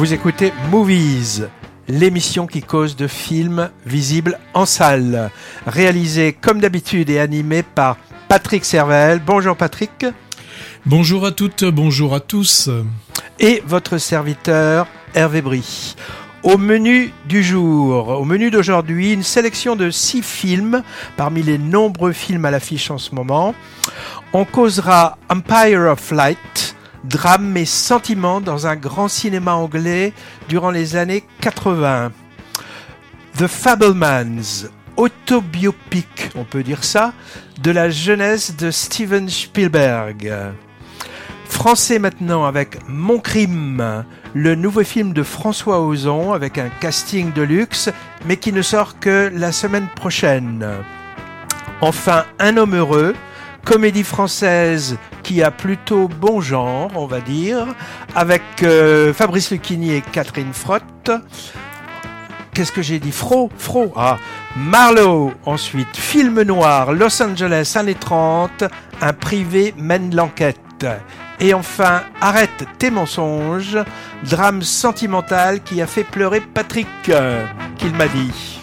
Vous écoutez Movies, l'émission qui cause de films visibles en salle, réalisée comme d'habitude et animée par Patrick Servel. Bonjour Patrick. Bonjour à toutes, bonjour à tous. Et votre serviteur Hervé Brie. Au menu du jour, au menu d'aujourd'hui, une sélection de six films parmi les nombreux films à l'affiche en ce moment. On causera Empire of Light, drame et sentiment dans un grand cinéma anglais durant les années 80. The Fablemans, autobiopic, on peut dire ça, de la jeunesse de Steven Spielberg. Français maintenant avec Mon Crime, le nouveau film de François Ozon avec un casting de luxe, mais qui ne sort que la semaine prochaine. Enfin, Un homme heureux, comédie française qui a plutôt bon genre, on va dire, avec euh, Fabrice Lucchini et Catherine Frotte. Qu'est-ce que j'ai dit? Fro, Fro, ah, Marlowe, ensuite, film noir, Los Angeles, années 30, un privé mène l'enquête. Et enfin, Arrête tes mensonges, drame sentimental qui a fait pleurer Patrick, euh, qu'il m'a dit.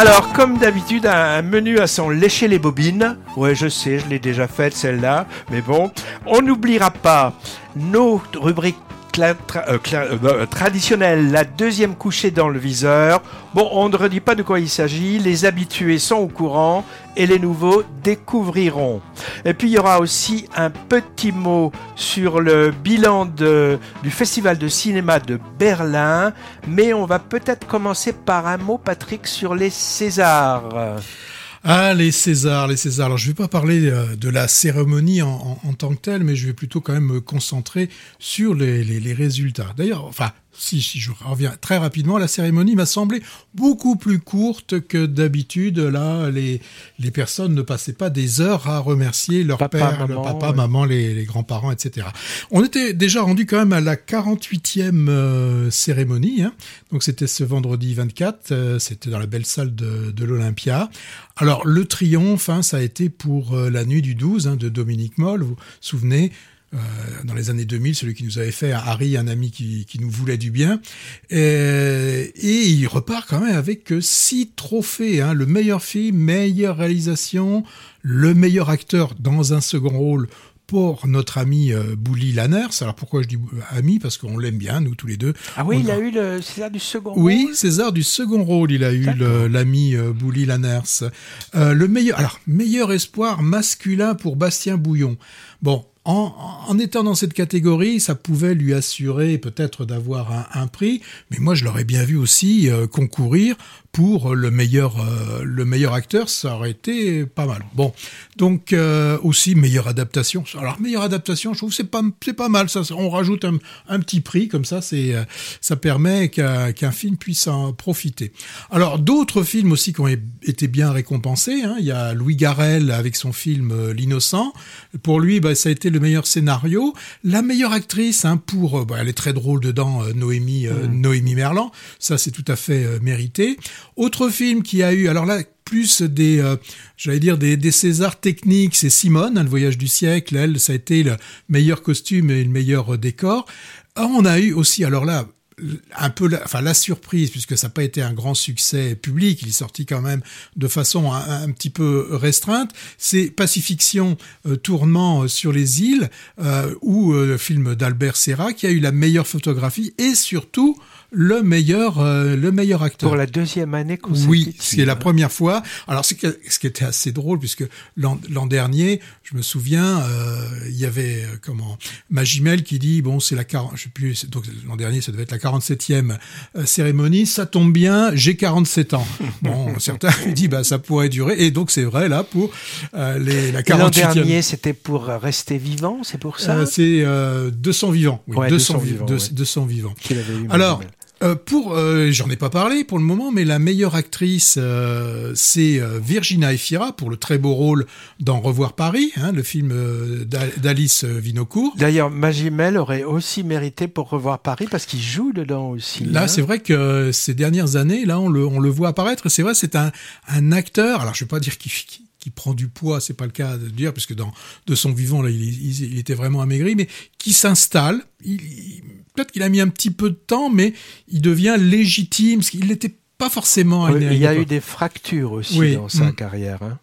Alors, comme d'habitude, un menu à son lécher les bobines. Ouais, je sais, je l'ai déjà faite celle-là, mais bon, on n'oubliera pas nos rubriques euh, euh, bah, traditionnelle, la deuxième couchée dans le viseur. Bon, on ne redit pas de quoi il s'agit, les habitués sont au courant et les nouveaux découvriront. Et puis il y aura aussi un petit mot sur le bilan du Festival de cinéma de Berlin, mais on va peut-être commencer par un mot, Patrick, sur les Césars. Ah, les Césars, les Césars. Alors, je ne vais pas parler euh, de la cérémonie en, tant que telle, mais je vais plutôt quand même me concentrer sur les, les résultats. D'ailleurs, enfin, si, si je reviens très rapidement, la cérémonie m'a semblé beaucoup plus courte que d'habitude. Là, les, les personnes ne passaient pas des heures à remercier leur père, le papa, maman, les, les grands-parents, etc. On était déjà rendu quand même à la 48e euh, cérémonie. Hein. Donc c'était ce vendredi 24, euh, c'était dans la belle salle de, de l'Olympia. Alors le triomphe, hein, ça a été pour euh, la nuit du 12 hein, de Dominique Moll, vous vous souvenez euh, dans les années 2000, celui qui nous avait fait Harry, un ami qui, qui nous voulait du bien. Et, et, il repart quand même avec six trophées. Hein, le meilleur film, meilleure réalisation, le meilleur acteur dans un second rôle pour notre ami euh, Bouli Lanners. Alors pourquoi je dis ami? Parce qu'on l'aime bien, nous tous les deux. Ah oui, il a... eu le César du second rôle? Oui, César du second rôle, il a eu l'ami euh, Bouli Lanners. Euh, le meilleur, alors meilleur espoir masculin pour Bastien Bouillon. Bon, en, étant dans cette catégorie, ça pouvait lui assurer peut-être d'avoir un, prix, mais moi je l'aurais bien vu aussi euh, concourir pour le meilleur, euh, le meilleur acteur, ça aurait été pas mal. Bon, donc euh, aussi meilleure adaptation. Alors meilleure adaptation, je trouve c'est pas c'est pas mal. Ça, on rajoute un, petit prix comme ça, c'est ça permet qu'un film puisse en profiter. Alors d'autres films aussi qui ont été bien récompensés. Hein. Il y a Louis Garrel avec son film L'innocent. Pour lui, bah, ça a été le meilleur scénario. La meilleure actrice, hein, pour bah, elle est très drôle dedans, Noémie mmh. Noémie Merlan. Ça c'est tout à fait mérité. Autre film qui a eu, alors là, plus des, euh, j'allais dire des, des Césars techniques, c'est Simone, hein, le voyage du siècle. Elle, ça a été le meilleur costume et le meilleur euh, décor. Ah, on a eu aussi, alors là, un peu la, enfin la surprise puisque ça n'a pas été un grand succès public, il est sorti quand même de façon un, petit peu restreinte. C'est Pacifiction euh, tournant sur les îles ou le film d'Albert Serra qui a eu la meilleure photographie et surtout le meilleur, euh, le meilleur acteur. Pour la deuxième année consécutive. Oui, c'est la première fois. Alors, ce qui était assez drôle, puisque l'an dernier, je me souviens, euh, il y avait euh, comment Magimel qui dit bon, c'est la 40, je sais plus, donc l'an dernier, ça devait être la 47e cérémonie. Ça tombe bien, j'ai 47 ans. Bon, certains lui disent bah ça pourrait durer, et donc c'est vrai là pour les la 48e. L'an dernier, c'était pour rester vivant, c'est pour ça? c'est 200 vivants, oui, 200, vivants, 200 vivants. Alors. Euh, pour, euh, j'en ai pas parlé pour le moment, mais la meilleure actrice, euh, c'est Virginia Efira pour le très beau rôle dans Revoir Paris, hein, le film d'Alice Vinocourt. D'ailleurs, Magimel aurait aussi mérité pour Revoir Paris parce qu'il joue dedans aussi. Là, hein. c'est vrai que ces dernières années, là, on le, on le voit apparaître. C'est vrai, c'est un, un acteur. Alors, je vais pas dire qu'il qui prend du poids, c'est pas le cas de dire, puisque dans de son vivant là, il, il, était vraiment amaigri, mais qui s'installe. Peut-être qu'il a mis un petit peu de temps, mais il devient légitime. Parce qu'il n'était pas forcément. il y a eu des fractures aussi dans sa mm. carrière. Hein.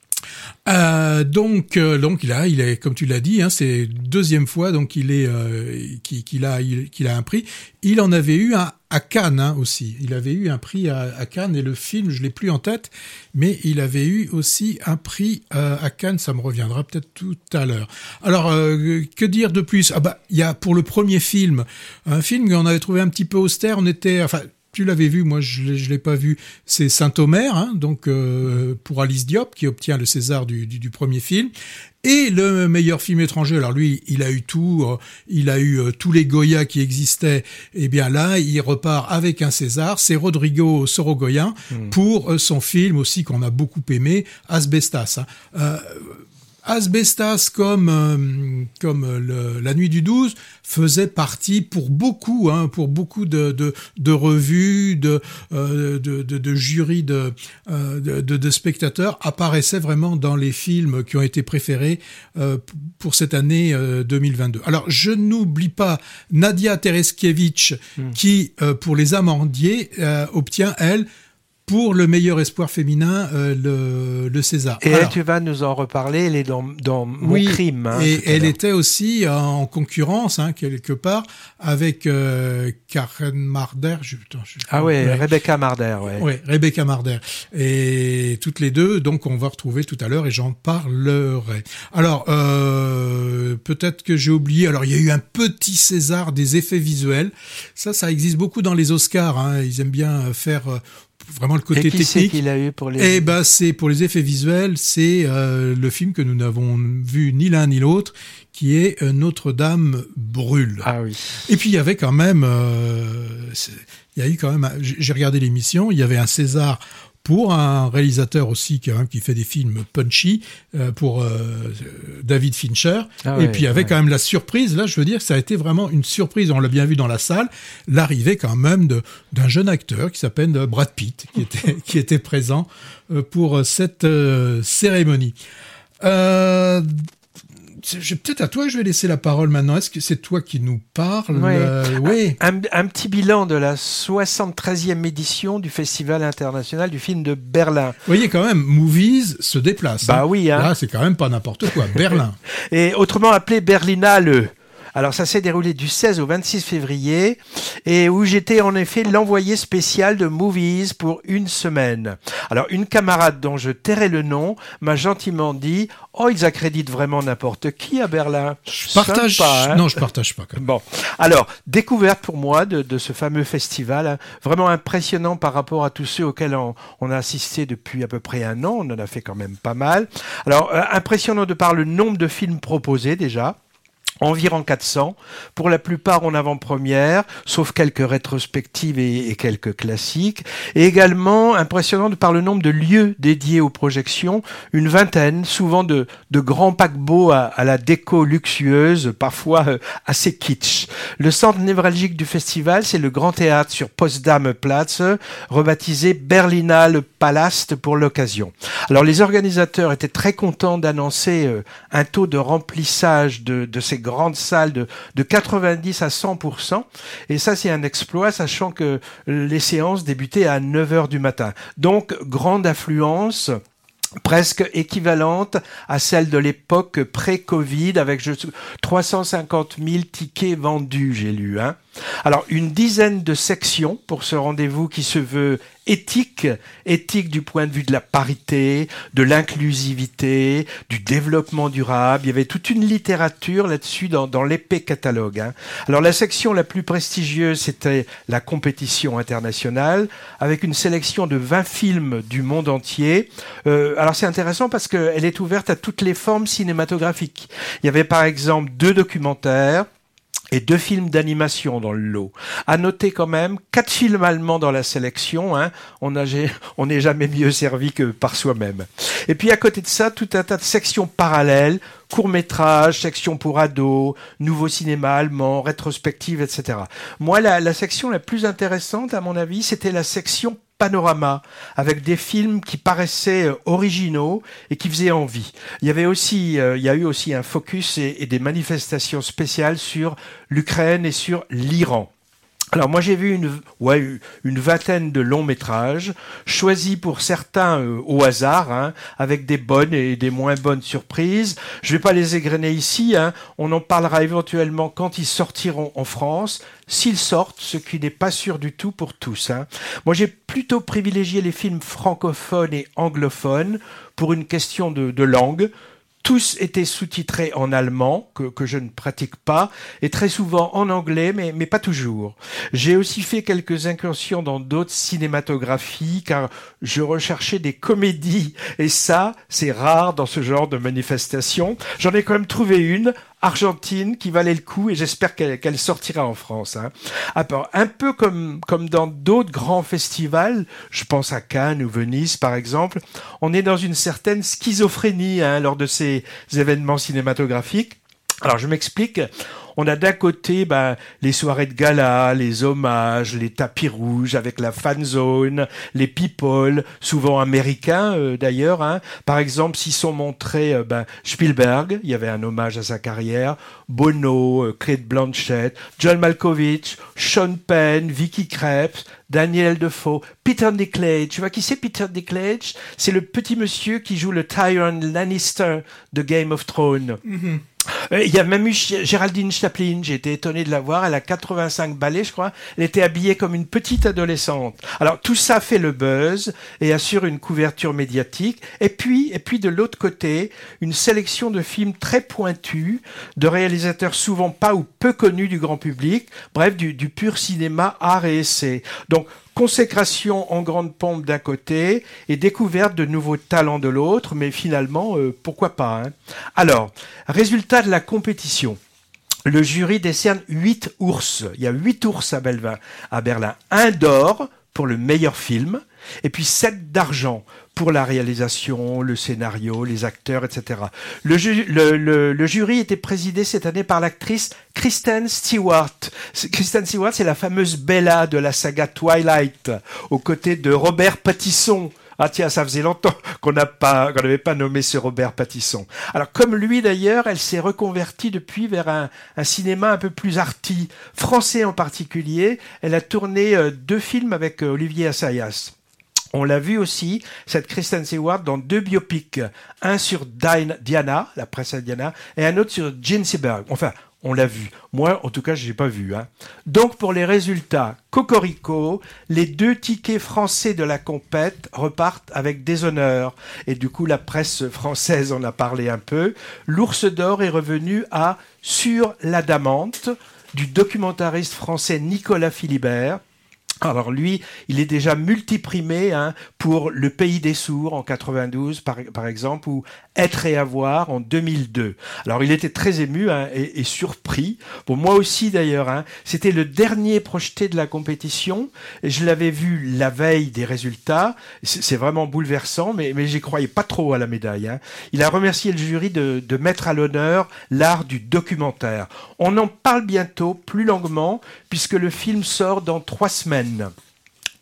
Euh, donc, euh, donc il a, il est, comme tu l'as dit, hein, c'est deuxième fois donc il est, euh, qu'il a, qu'il a un prix. Il en avait eu un à Cannes hein, aussi. Il avait eu un prix à, Cannes et le film, je l'ai plus en tête, mais il avait eu aussi un prix euh, à Cannes. Ça me reviendra peut-être tout à l'heure. Alors, euh, que dire de plus? Ah bah, il y a pour le premier film un film qu'on avait trouvé un petit peu austère. On était, tu l'avais vu, moi je ne l'ai pas vu, c'est Saint-Omer, hein, donc euh, pour Alice Diop, qui obtient le César du, du, premier film. Et le meilleur film étranger, alors lui, il a eu tout, euh, il a eu euh, tous les Goya qui existaient. Et eh bien là, il repart avec un César, c'est Rodrigo Sorogoyen hmm. pour son film aussi qu'on a beaucoup aimé, Asbestas. Hein. Asbestas comme euh, comme le, la nuit du 12 faisait partie pour beaucoup hein, pour beaucoup de de, de revues de, euh, de, de de jurys de, euh, de, de spectateurs apparaissait vraiment dans les films qui ont été préférés euh, pour cette année 2022. Alors je n'oublie pas Nadia Tereskiewicz hmm. qui pour les amandiers obtient elle pour le meilleur espoir féminin, euh, le, le, César. Et tu vas nous en reparler, elle est dans, dans Mon oui, Crime. Hein, et elle était aussi en concurrence, hein, quelque part, avec euh, Karen Marder. Je, je, ah ouais, Rebecca Marder, ouais. Ouais, Rebecca Marder. Et toutes les deux, donc on va retrouver tout à l'heure et j'en parlerai. Alors, euh, peut-être que j'ai oublié, alors il y a eu un petit César des effets visuels. Ça, ça existe beaucoup dans les Oscars. Hein. Ils aiment bien faire euh, vraiment le côté Et qui technique. qu'il a eu pour les. Eh ben, c'est pour les effets visuels, c'est euh, le film que nous n'avons vu ni l'un ni l'autre, qui est euh, Notre-Dame brûle. Ah oui. Et puis il y avait quand même, euh, il y a eu quand même, j'ai regardé l'émission, il y avait un César pour un réalisateur aussi qui, hein, qui fait des films punchy euh, pour euh, David Fincher. Ah et puis il y avait quand même la surprise. Là, je veux dire, ça a été vraiment une surprise. On l'a bien vu dans la salle. L'arrivée quand même d'un jeune acteur qui s'appelle Brad Pitt, qui était, qui était présent euh, pour cette cérémonie. Euh, peut-être à toi que je vais laisser la parole maintenant. Est-ce que c'est toi qui nous parles? Euh, Oui. Un, petit bilan de la 73e édition du Festival international du film de Berlin. Vous voyez quand même, Movies se déplace. Bah hein. oui. Hein. Là, c'est quand même pas n'importe quoi. Berlin. Et autrement appelé Berlinale. Alors ça s'est déroulé du 16 au 26 février et où j'étais en effet l'envoyé spécial de Movies pour une semaine. Alors une camarade dont je tairai le nom m'a gentiment dit "Oh, ils accréditent vraiment n'importe qui à Berlin." Je partage pas. Hein. non, je partage pas. Quand même. Bon, alors découverte pour moi de, de ce fameux festival, hein. vraiment impressionnant par rapport à tous ceux auxquels on, on, a assisté depuis à peu près un an. On en a fait quand même pas mal. Alors euh, impressionnant de par le nombre de films proposés déjà environ 400, pour la plupart en avant-première, sauf quelques rétrospectives et, quelques classiques, et également impressionnant par le nombre de lieux dédiés aux projections, une vingtaine, souvent de, grands paquebots à, la déco luxueuse, parfois euh, assez kitsch. Le centre névralgique du festival, c'est le Grand Théâtre sur Potsdam Platz, rebaptisé Berlinale Palast pour l'occasion. Alors les organisateurs étaient très contents d'annoncer euh, un taux de remplissage de ces grande salle de, de 90 à 100%. Et ça, c'est un exploit, sachant que les séances débutaient à 9 heures du matin. Donc, grande affluence presque équivalente à celle de l'époque pré-Covid avec 350 000 tickets vendus, j'ai lu. Hein. Alors, une dizaine de sections pour ce rendez-vous qui se veut éthique, éthique du point de vue de la parité, de l'inclusivité, du développement durable. Il y avait toute une littérature là-dessus dans, dans l'épais catalogue. Hein. Alors, la section la plus prestigieuse, c'était la compétition internationale, avec une sélection de 20 films du monde entier. Euh, alors, c'est intéressant parce qu'elle est ouverte à toutes les formes cinématographiques. Il y avait par exemple deux documentaires, et deux films d'animation dans le lot. À noter quand même quatre films allemands dans la sélection. Hein. On n'est jamais mieux servi que par soi-même. Et puis à côté de ça, tout un tas de sections parallèles, courts métrages, sections pour ados, nouveau cinéma allemand, rétrospective, etc. Moi, la, la section la plus intéressante, à mon avis, c'était la section panorama avec des films qui paraissaient euh, originaux et qui faisaient envie. Il y avait aussi, euh, il y a eu aussi un focus et, et des manifestations spéciales sur l'Ukraine et sur l'Iran. Alors moi j'ai vu une, vingtaine de longs métrages, choisis pour certains euh, au hasard, hein, avec des bonnes et des moins bonnes surprises. Je vais pas les égrener ici, hein. on en parlera éventuellement quand ils sortiront en France, s'ils sortent, ce qui n'est pas sûr du tout pour tous. Hein. Moi j'ai plutôt privilégié les films francophones et anglophones pour une question de langue tous étaient sous-titrés en allemand, que, que, je ne pratique pas, et très souvent en anglais, mais, mais pas toujours. J'ai aussi fait quelques incursions dans d'autres cinématographies, car je recherchais des comédies, et ça, c'est rare dans ce genre de manifestation. J'en ai quand même trouvé une, argentine qui valait le coup et j'espère qu'elle qu sortira en France. Hein. Un peu comme, comme dans d'autres grands festivals, je pense à Cannes ou Venise par exemple, on est dans une certaine schizophrénie hein, lors de ces événements cinématographiques. Alors je m'explique. On a d'un côté ben, les soirées de gala, les hommages, les tapis rouges avec la fan zone, les people, souvent américains euh, d'ailleurs. Hein. Par exemple, s'ils sont montrés euh, ben, Spielberg, il y avait un hommage à sa carrière, Bono, euh, Kate Blanchett, John Malkovich, Sean Penn, Vicky Krebs, Daniel Defoe, Peter Dinklage. Tu vois qui c'est Peter Dinklage? C'est le petit monsieur qui joue le Tyrion Lannister de Game of Thrones. Mm -hmm. Il y a même eu Géraldine Chaplin, j'ai été étonné de la voir, elle a 85 balais je crois, elle était habillée comme une petite adolescente. Alors tout ça fait le buzz et assure une couverture médiatique. Et puis, et puis de l'autre côté, une sélection de films très pointus, de réalisateurs souvent pas ou peu connus du grand public, bref, du, du pur cinéma, art et essai. Donc consécration en grande pompe d'un côté et découverte de nouveaux talents de l'autre, mais finalement, euh, pourquoi pas hein Alors, résultat de la compétition. Le jury décerne 8 ours. Il y a 8 ours à. À Berlin. Un d'or pour le meilleur film, et puis 7 d'argent pour la réalisation, le scénario, les acteurs, etc. Le, ju le, le, le, jury était présidé cette année par l'actrice Kristen Stewart. Kristen Stewart, c'est la fameuse Bella de la saga Twilight, aux côtés de Robert Pattisson. Ah tiens, ça faisait longtemps qu'on n'avait pas nommé ce Robert Pattisson. Alors comme lui d'ailleurs, elle s'est reconvertie depuis vers un, un, cinéma un peu plus arty, français en particulier. Elle a tourné euh, deux films avec euh, Olivier Assayas. On l'a vu aussi, cette Kristen Stewart, dans deux biopics. Un sur Diana, la princesse Diana, et un autre sur Jean Seberg. Enfin, on l'a vu. Moi, en tout cas, je l'ai pas vu. Hein. Donc, pour les résultats, Cocorico, les deux tickets français de la compète repartent avec des honneurs. Et du coup, la presse française en a parlé un peu. L'ours d'or est revenu à Sur l'adamante du documentariste français Nicolas Philibert. Alors lui, il est déjà multiprimé hein, pour Le Pays des Sourds en 92 par, exemple ou Être et avoir en 2002. Alors il était très ému hein, et, et, surpris. Bon moi aussi d'ailleurs. Hein, C'était le dernier projeté de la compétition. Je l'avais vu la veille des résultats. C'est vraiment bouleversant, mais, mais j'y croyais pas trop à la médaille. Hein. Il a remercié le jury de, de mettre à l'honneur l'art du documentaire. On en parle bientôt plus longuement puisque le film sort dans trois semaines.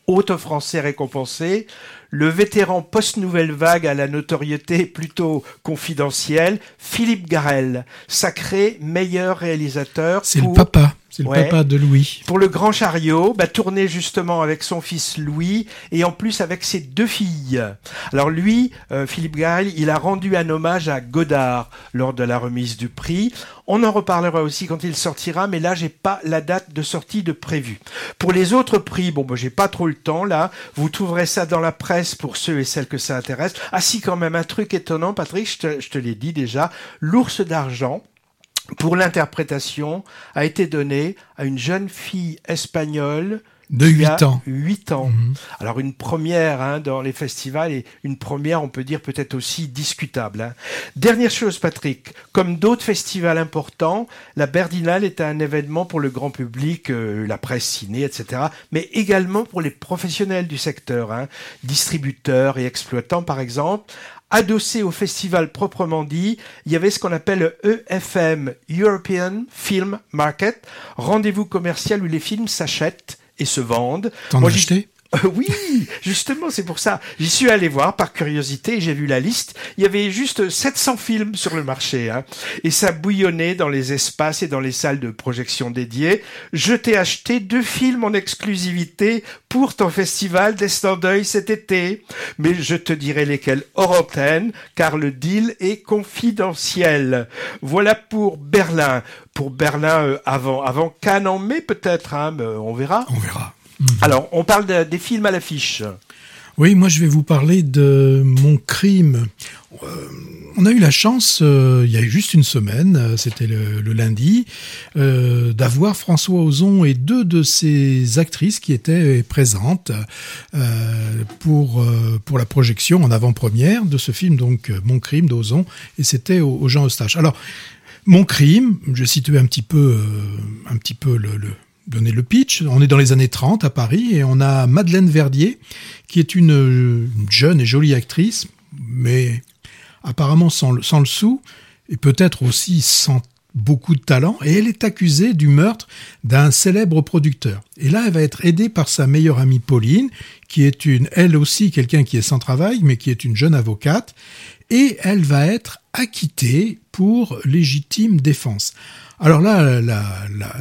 Autre français récompensé, le vétéran post-nouvelle vague à la notoriété plutôt confidentielle, Philippe Garel, sacré meilleur réalisateur. C'est pour... le papa. C'est le ouais. papa de Louis. Pour le Grand Chariot, bah, tourné justement avec son fils Louis et en plus avec ses deux filles. Alors lui, euh, Philippe Garel, il a rendu un hommage à Godard lors de la remise du prix. On en reparlera aussi quand il sortira, mais là j'ai pas la date de sortie de prévue. Pour les autres prix, bon, bah, j'ai pas trop le temps là. Vous trouverez ça dans la presse pour ceux et celles que ça intéresse. Ah si, quand même un truc étonnant, Patrick, je te, je te l'ai dit déjà. L'ours d'argent pour l'interprétation a été donné à une jeune fille espagnole de 8 ans. 8 ans. Mmh. Alors une première hein, dans les festivals et une première, on peut dire peut-être aussi discutable. Hein. Dernière chose, Patrick, comme d'autres festivals importants, la Berlinale est un événement pour le grand public, euh, la presse ciné, etc., mais également pour les professionnels du secteur, hein, distributeurs et exploitants par exemple, adossé au festival proprement dit, il y avait ce qu'on appelle le EFM, European Film Market, rendez-vous commercial où les films s'achètent et se vendent. T'en as acheté? Oui, justement, c'est pour ça. J'y suis allé voir par curiosité, j'ai vu la liste. Il y avait juste 700 films sur le marché, hein, et ça bouillonnait dans les espaces et dans les salles de projection dédiées. Je t'ai acheté deux films en exclusivité pour ton festival d'Estin d'œil cet été, mais je te dirai lesquels hors antenne, car le deal est confidentiel. Voilà pour Berlin. Pour Berlin euh, avant avant Cannes en mai peut-être, hein, on verra. On verra. Alors, on parle des films à l'affiche. Oui, moi je vais vous parler de Mon crime. Euh, on a eu la chance, euh, il y a juste une semaine, euh, c'était le, lundi, d'avoir François Ozon et deux de ses actrices qui étaient présentes pour, pour la projection en avant-première de ce film, donc Mon crime d'Ozon, et c'était au, Jean Eustache. Alors, Mon crime, je situé un petit peu, un petit peu le donner le pitch. On est dans les années 30 à Paris et on a Madeleine Verdier, qui est une, jeune et jolie actrice, mais apparemment sans le, sans le sou, et peut-être aussi sans beaucoup de talent, et elle est accusée du meurtre d'un célèbre producteur. Et là, elle va être aidée par sa meilleure amie Pauline, qui est une, elle aussi, quelqu'un qui est sans travail, mais qui est une jeune avocate, et elle va être acquittée pour légitime défense. Alors là, la,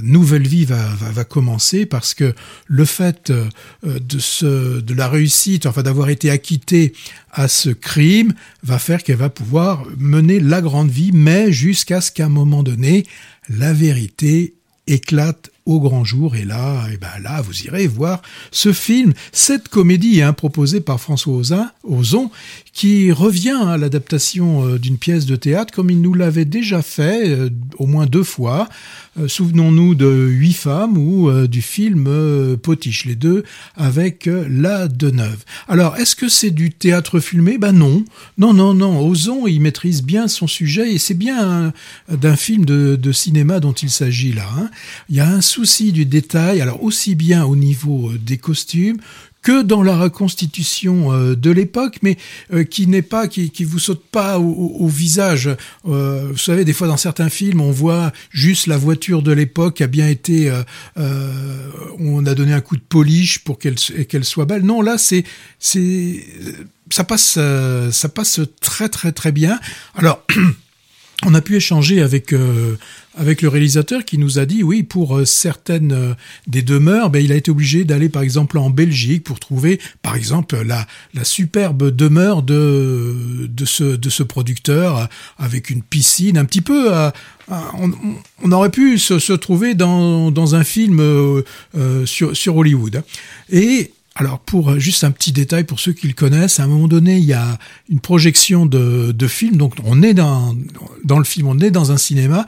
nouvelle vie va, commencer parce que le fait euh, de, de la réussite, enfin d'avoir été acquittée à ce crime, va faire qu'elle va pouvoir mener la grande vie, mais jusqu'à ce qu'à un moment donné, la vérité éclate au grand jour. Et là, et eh ben là, vous irez voir ce film, cette comédie hein, proposée par François Ozon, qui revient à l'adaptation euh, d'une pièce de théâtre comme il nous l'avait déjà fait euh, au moins deux fois. Euh, souvenons-nous de Huit femmes ou du film Potiche, les deux avec La Deneuve. Alors, est-ce que c'est du théâtre filmé? Ben non, non, non, non. Ozon, il maîtrise bien son sujet et c'est bien d'un film de, cinéma dont il s'agit là. Hein. Il y a un souci du détail, alors aussi bien au niveau des costumes que dans la reconstitution euh, de l'époque, mais euh, qui n'est pas, qui, qui vous saute pas au, visage. Euh, vous savez, des fois dans certains films, on voit juste la voiture de l'époque a bien été, on a donné un coup de polish pour qu'elle soit belle. Non, là, c'est ça passe, ça passe très très très bien. Alors. on a pu échanger avec avec le réalisateur qui nous a dit oui pour euh, certaines euh, des demeures ben, il a été obligé d'aller par exemple en Belgique pour trouver par exemple la la superbe demeure de de ce de ce producteur avec une piscine un petit peu on, aurait pu se, trouver dans, dans un film sur, sur Hollywood. Et alors pour euh, juste un petit détail pour ceux qui le connaissent, à un moment donné, il y a une projection de, de film, donc on est dans, dans le film, on est dans un cinéma,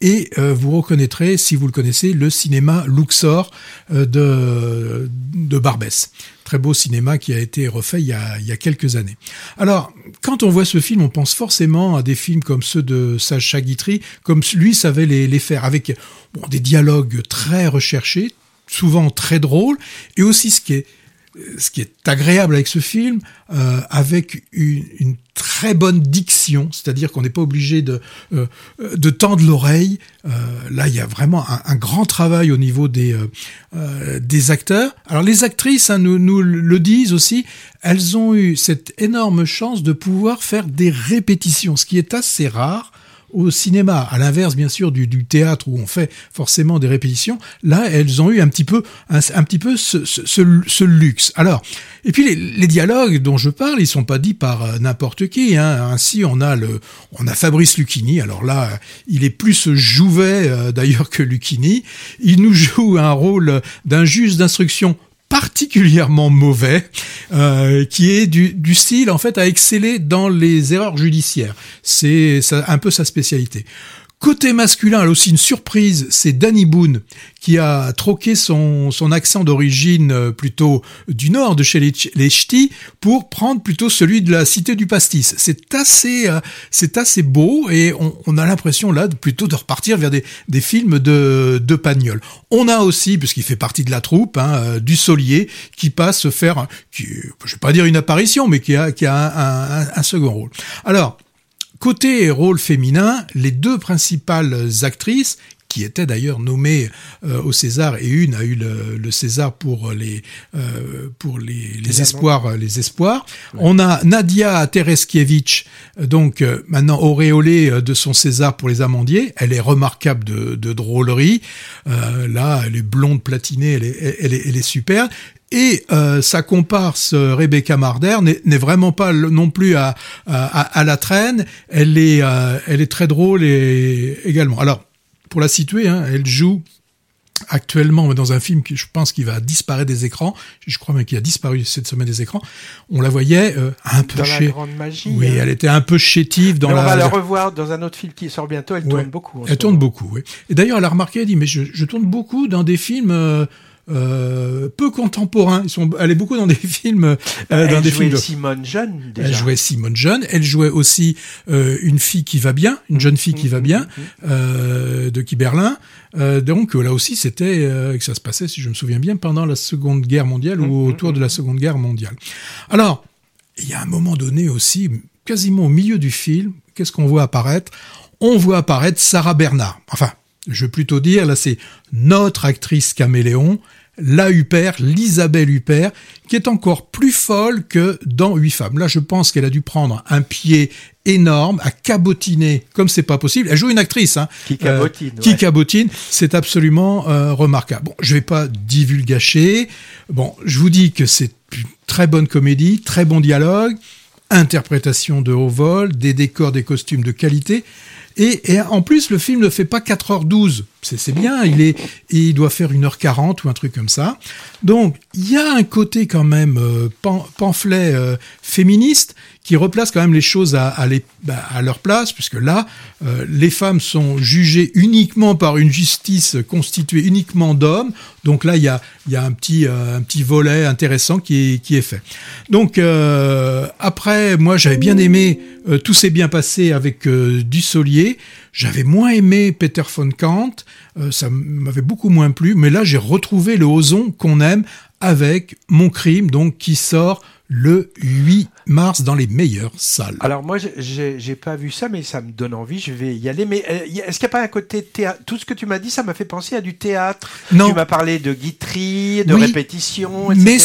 et euh, vous reconnaîtrez, si vous le connaissez, le cinéma Luxor euh, de, de Barbès. Très beau cinéma qui a été refait il y a, il y a quelques années. Alors, quand on voit ce film, on pense forcément à des films comme ceux de Sacha Guitry, comme lui savait les, faire, avec des dialogues très recherchés, souvent très drôles, et aussi ce qui est ce qui est agréable avec ce film, euh, avec une, une, très bonne diction, c'est-à-dire qu'on n'est pas obligé de, euh, de tendre l'oreille. Euh, là, il y a vraiment un, grand travail au niveau des, euh, euh, des acteurs. Alors les actrices hein, nous, nous le disent aussi, elles ont eu cette énorme chance de pouvoir faire des répétitions, ce qui est assez rare au cinéma, à l'inverse bien sûr du, théâtre où on fait forcément des répétitions, là elles ont eu un petit peu un, petit peu ce, luxe. Alors et puis les, les, dialogues dont je parle, ils sont pas dits par euh, n'importe qui. Hein. Ainsi on a le on a Fabrice Lucchini. Alors là il est plus Jouvet euh, d'ailleurs que Lucchini. Il nous joue un rôle d'un juge d'instruction particulièrement mauvais, euh, qui est du, du, style en fait à exceller dans les erreurs judiciaires. C'est un peu sa spécialité. Côté masculin, elle aussi une surprise, c'est Danny Boone qui a troqué son, son accent d'origine euh, plutôt du nord de chez les, les Ch'tis pour prendre plutôt celui de la cité du pastis. C'est assez, euh, c'est assez beau et on, a l'impression là plutôt de repartir vers des, des films de, de Pagnol. On a aussi, puisqu'il fait partie de la troupe, hein, euh, du Solier qui passe faire, qui, je vais pas dire une apparition, mais qui a, qui a un, un, un second rôle. Alors, Côté rôle féminin, les deux principales actrices, qui étaient d'ailleurs nommées euh, au César et une a eu le, le César pour les euh, pour les, les espoirs les espoirs. On a Nadia Tereskiewicz donc maintenant auréolée de son César pour les Amandiers. Elle est remarquable de, de drôlerie. là, elle est blonde platinée, elle est, elle est, elle est super. Et euh, sa comparse Rebecca Marder n'est vraiment pas non plus à, à, à, la traîne. Elle est, euh, elle est très drôle et également. Alors, pour la situer, hein, elle joue actuellement dans un film qui je pense qu'il va disparaître des écrans je crois même qu'il a disparu cette semaine des écrans on la voyait euh, un peu dans chez la grande magie oui hein. elle était un peu chétive dans Mais la on va la revoir dans un autre film qui sort bientôt elle Ouais. tourne beaucoup elle tourne moment. beaucoup oui et d'ailleurs elle a remarqué elle dit mais je, je tourne beaucoup dans des films euh, euh, peu contemporains ils sont elle est beaucoup dans des films euh, dans elle des jouait films Simone Jeune déjà Elle jouait Simone Jeune. Elle jouait aussi euh, une fille qui va bien, une jeune fille qui va bien, euh, de Guy Berlin. Euh, donc là aussi, c'était euh, que ça se passait, si je me souviens bien, pendant la Seconde Guerre mondiale ou autour de la Seconde Guerre mondiale. Alors, il y a un moment donné aussi, quasiment au milieu du film, qu'est-ce qu'on voit apparaître? On voit apparaître Sarah Bernard. Enfin, je veux plutôt dire, là, c'est notre actrice caméléon, la Huppert, l'Isabelle Huppert, qui est encore plus folle que dans Huit femmes. Là, je pense qu'elle a dû prendre un pied énorme, à cabotiner comme c'est pas possible. Elle joue une actrice, hein, Qui cabotine, qui ouais. cabotine. C'est absolument euh, remarquable. Bon, je vais pas divulgacher. Bon, je vous dis que c'est une très bonne comédie, très bon dialogue, interprétation de haut vol, des décors, des costumes de qualité. Et, et en plus, le film ne fait pas 4h12. C'est bien, il, doit faire 1h40 ou un truc comme ça. Donc, il y a un côté quand même euh, pamphlet euh, féministe qui replace quand même les choses à, bah, leur place, puisque là, euh, les femmes sont jugées uniquement par une justice constituée uniquement d'hommes. Donc là, il y a, un, petit, volet intéressant qui est, qui est fait. Donc après, moi, j'avais bien aimé Tout s'est bien passé avec Dussolier. J'avais moins aimé Peter von Kant. Euh, ça m'avait beaucoup moins plu. Mais là, j'ai retrouvé le Ozon qu'on aime avec Mon Crime, donc qui sort le 8 mars dans les meilleures salles. Alors moi, j'ai- pas vu ça, mais ça me donne envie. Je vais y aller. Mais euh, est-ce qu'il n'y a pas un côté théâtre Tout ce que tu m'as dit, ça m'a fait penser à du théâtre. Non. Tu m'as parlé de guiterie, de Oui, répétition, etc. Mais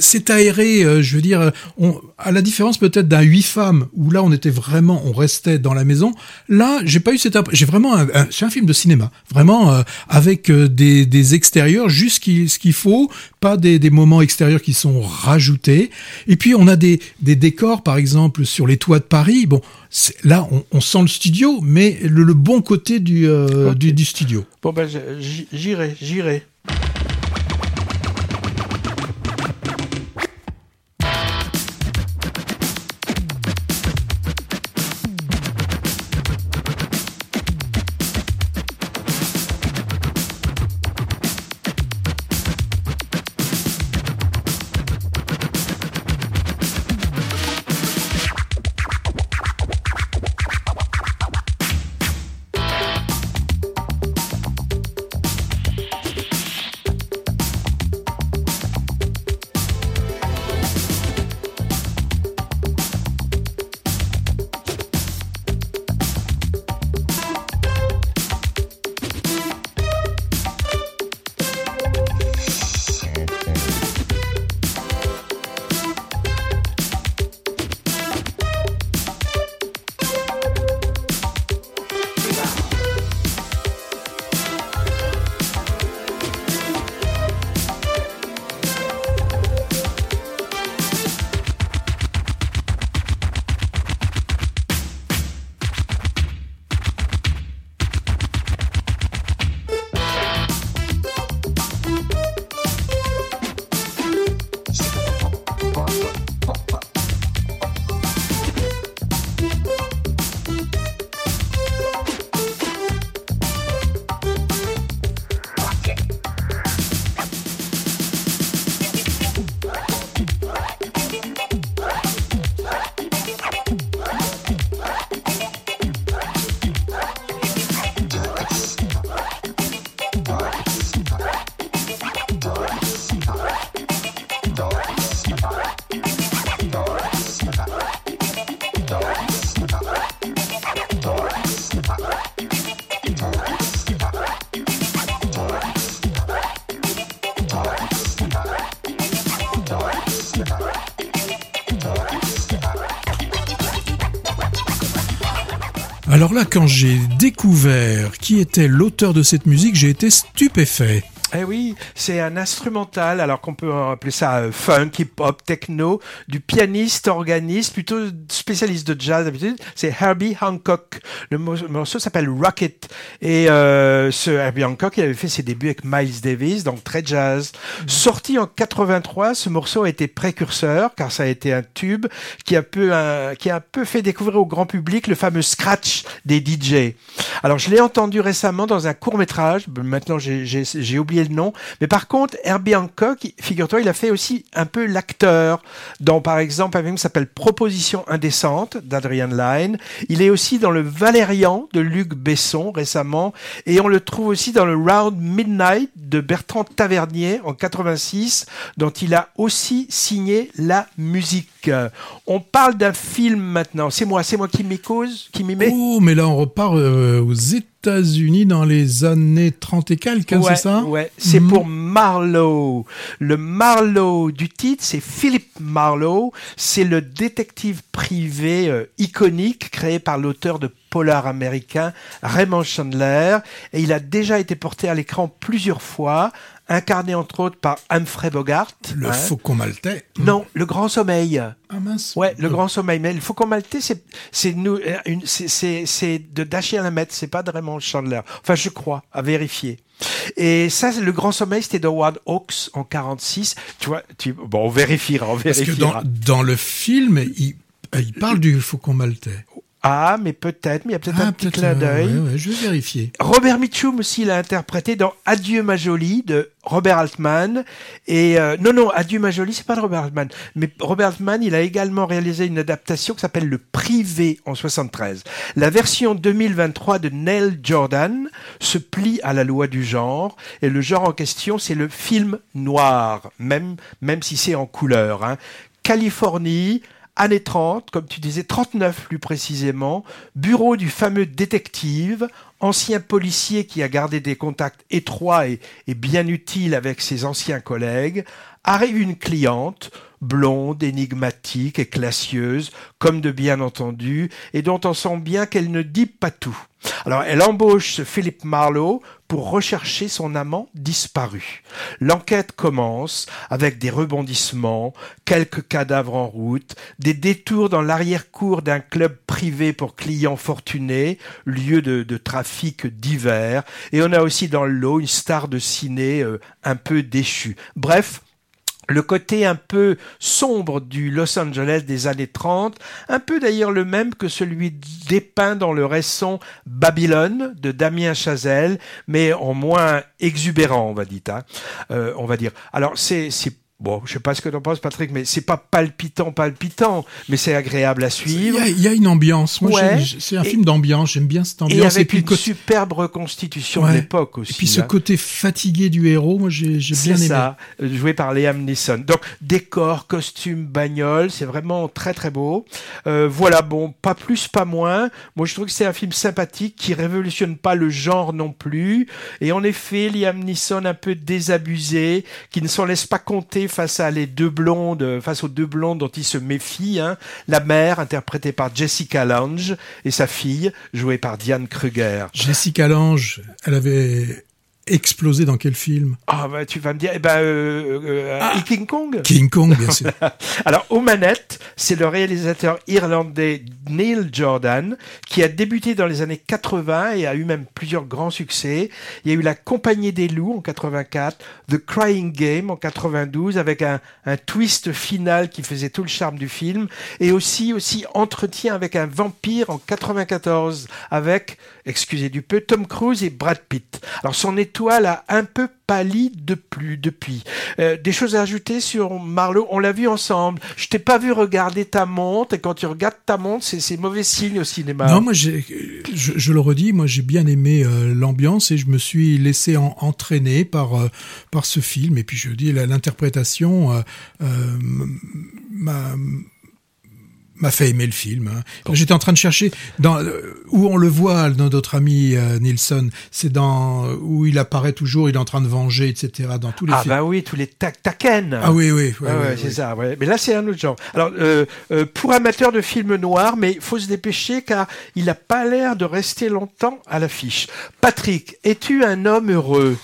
c'est aéré, euh, je veux dire, euh, on, à la différence peut-être d'un huit femmes où là on était vraiment, on restait dans la maison. Là, j'ai pas eu cette impression. J'ai vraiment, un, un- c'est un film de cinéma, vraiment euh, avec des, des extérieurs juste ce qu'il ce qu'il faut, pas des, des moments extérieurs qui sont rajoutés. Et puis on a des, des décors, par exemple sur les toits de Paris. Bon, là on, on sent le studio, mais le, le bon côté du, euh, du, du studio. Bon ben, j'irai, j'irai. Quand j'ai découvert qui était l'auteur de cette musique, j'ai été stupéfait. Eh oui, c'est un instrumental, alors qu'on peut appeler ça euh, funk, hip-hop, techno, du pianiste, organiste, plutôt spécialiste de jazz d'habitude. C'est Herbie Hancock. Le, morceau s'appelle Rocket. Et euh, ce Herbie Hancock, il avait fait ses débuts avec Miles Davis, donc très jazz. Sorti en 83, ce morceau a été précurseur, car ça a été un tube qui a peu, qui a un peu fait découvrir au grand public le fameux scratch des DJ. Alors je l'ai entendu récemment dans un court métrage. Maintenant j'ai oublié le nom. Mais par contre, Herbie Hancock, figure-toi, il a fait aussi un peu l'acteur dans, par exemple, un film qui s'appelle Proposition indécente d'Adrian Lyne. Il est aussi dans le Valérian de Luc Besson récemment. Et on le trouve aussi dans le Round Midnight de Bertrand Tavernier en 86, dont il a aussi signé la musique. On parle d'un film maintenant. C'est moi, c'est moi qui m'y cause, qui m'y met. Oh, mais là on repart euh, aux États-Unis dans les années 30 et quelques, hein, c'est ça? Ouais, c'est mhm. pour Marlowe. Le Marlowe du titre, c'est Philip Marlowe. C'est le détective privé euh, iconique créé par l'auteur de polar américain Raymond Chandler. Et il a déjà été porté à l'écran plusieurs fois incarné entre autres par Humphrey Bogart. Le faucon maltais. Non, le grand sommeil. Ah mince. Ouais, le grand sommeil. Mais le faucon maltais, c'est c'est nous c'est c'est de Dashiell Hammett, c'est pas vraiment Chandler. Enfin, je crois, à vérifier. Et ça, le grand sommeil, c'était d'Howard Hawks en 46. Tu vois, tu, bon, on vérifiera, on vérifiera. Parce que dans, dans le film, il, il parle du faucon maltais. Ah, mais peut-être, mais il y a peut-être un petit clin d'œil. je vais vérifier. Robert Mitchum aussi l'a interprété dans Adieu ma jolie de Robert Altman. Et euh, non, non, Adieu ma jolie, c'est pas de Robert Altman. Mais Robert Altman, il a également réalisé une adaptation qui s'appelle Le Privé en 73. La version 2023 de Neil Jordan se plie à la loi du genre. Et le genre en question, c'est le film noir, même, même si c'est en couleur. Hein. Californie, années 30, comme tu disais, 39 plus précisément, bureau du fameux détective, ancien policier qui a gardé des contacts étroits et, et bien utiles avec ses anciens collègues, arrive une cliente, blonde, énigmatique et classieuse, comme de bien entendu, et dont on sent bien qu'elle ne dit pas tout. Alors elle embauche ce Philip Marlowe pour rechercher son amant disparu. L'enquête commence avec des rebondissements, quelques cadavres en route, des détours dans l'arrière-cour d'un club privé pour clients fortunés, lieu de, trafic divers, et on a aussi dans le lot une star de ciné euh, un peu déchue. Bref, le côté un peu sombre du Los Angeles des années 30, un peu d'ailleurs le même que celui dépeint dans le récent Babylone de Damien Chazelle, mais en moins exubérant, on va dire. Hein. Euh, on va dire. Alors c'est Bon, je sais pas ce que tu en penses, Patrick, mais c'est pas palpitant, palpitant, mais c'est agréable à suivre. Il y a, une ambiance. Moi, c'est un film d'ambiance. J'aime bien cette ambiance. Et avec une superbe reconstitution de l'époque aussi. Et puis ce côté fatigué du héros, moi, j'ai bien aimé. C'est ça, joué par Liam Neeson. Donc, décor, costume, bagnole, c'est vraiment très très beau. Euh, voilà, bon, pas plus, pas moins. Moi, je trouve que c'est un film sympathique qui révolutionne pas le genre non plus. Et en effet, Liam Neeson un peu désabusé, qui ne s'en laisse pas compter face à les deux blondes, face aux deux blondes dont il se méfie, hein. la mère interprétée par Jessica Lange et sa fille jouée par Diane Kruger. Jessica Lange, elle avait explosé dans quel film? Ah bah tu vas me dire, eh ben euh, euh, ah. King Kong. King Kong, bien sûr. Alors aux manettes, c'est le réalisateur irlandais Neil Jordan qui a débuté dans les années 80 et a eu même plusieurs grands succès. Il y a eu La Compagnie des loups en 84, The Crying Game en 92 avec un, un twist final qui faisait tout le charme du film et aussi aussi Entretien avec un vampire en 94 avec, excusez du peu, Tom Cruise et Brad Pitt. Alors son étoile toile a un peu pâli de plus depuis. Euh, des choses à ajouter sur Marlowe? On l'a vu ensemble. Je t'ai pas vu regarder ta montre et quand tu regardes ta montre, c'est mauvais signe au cinéma. Non, moi je, je, le redis, moi j'ai bien aimé euh, l'ambiance et je me suis laissé entraîner par euh, par ce film et puis je dis l'interprétation m'a m'a fait aimer le film. Hein. J'étais en train de chercher dans euh, où on le voit, notre ami euh, Nilsson. C'est dans où il apparaît toujours, il est en train de venger, etc. Dans tous les ah films. bah oui, tous les tac taken. Ah oui, oui, ouais, ouais, c'est ça. Ouais. Mais là, c'est un autre genre. Alors, euh, euh, pour amateur de films noirs, mais il faut se dépêcher car il n'a pas l'air de rester longtemps à l'affiche. Patrick, es-tu un homme heureux?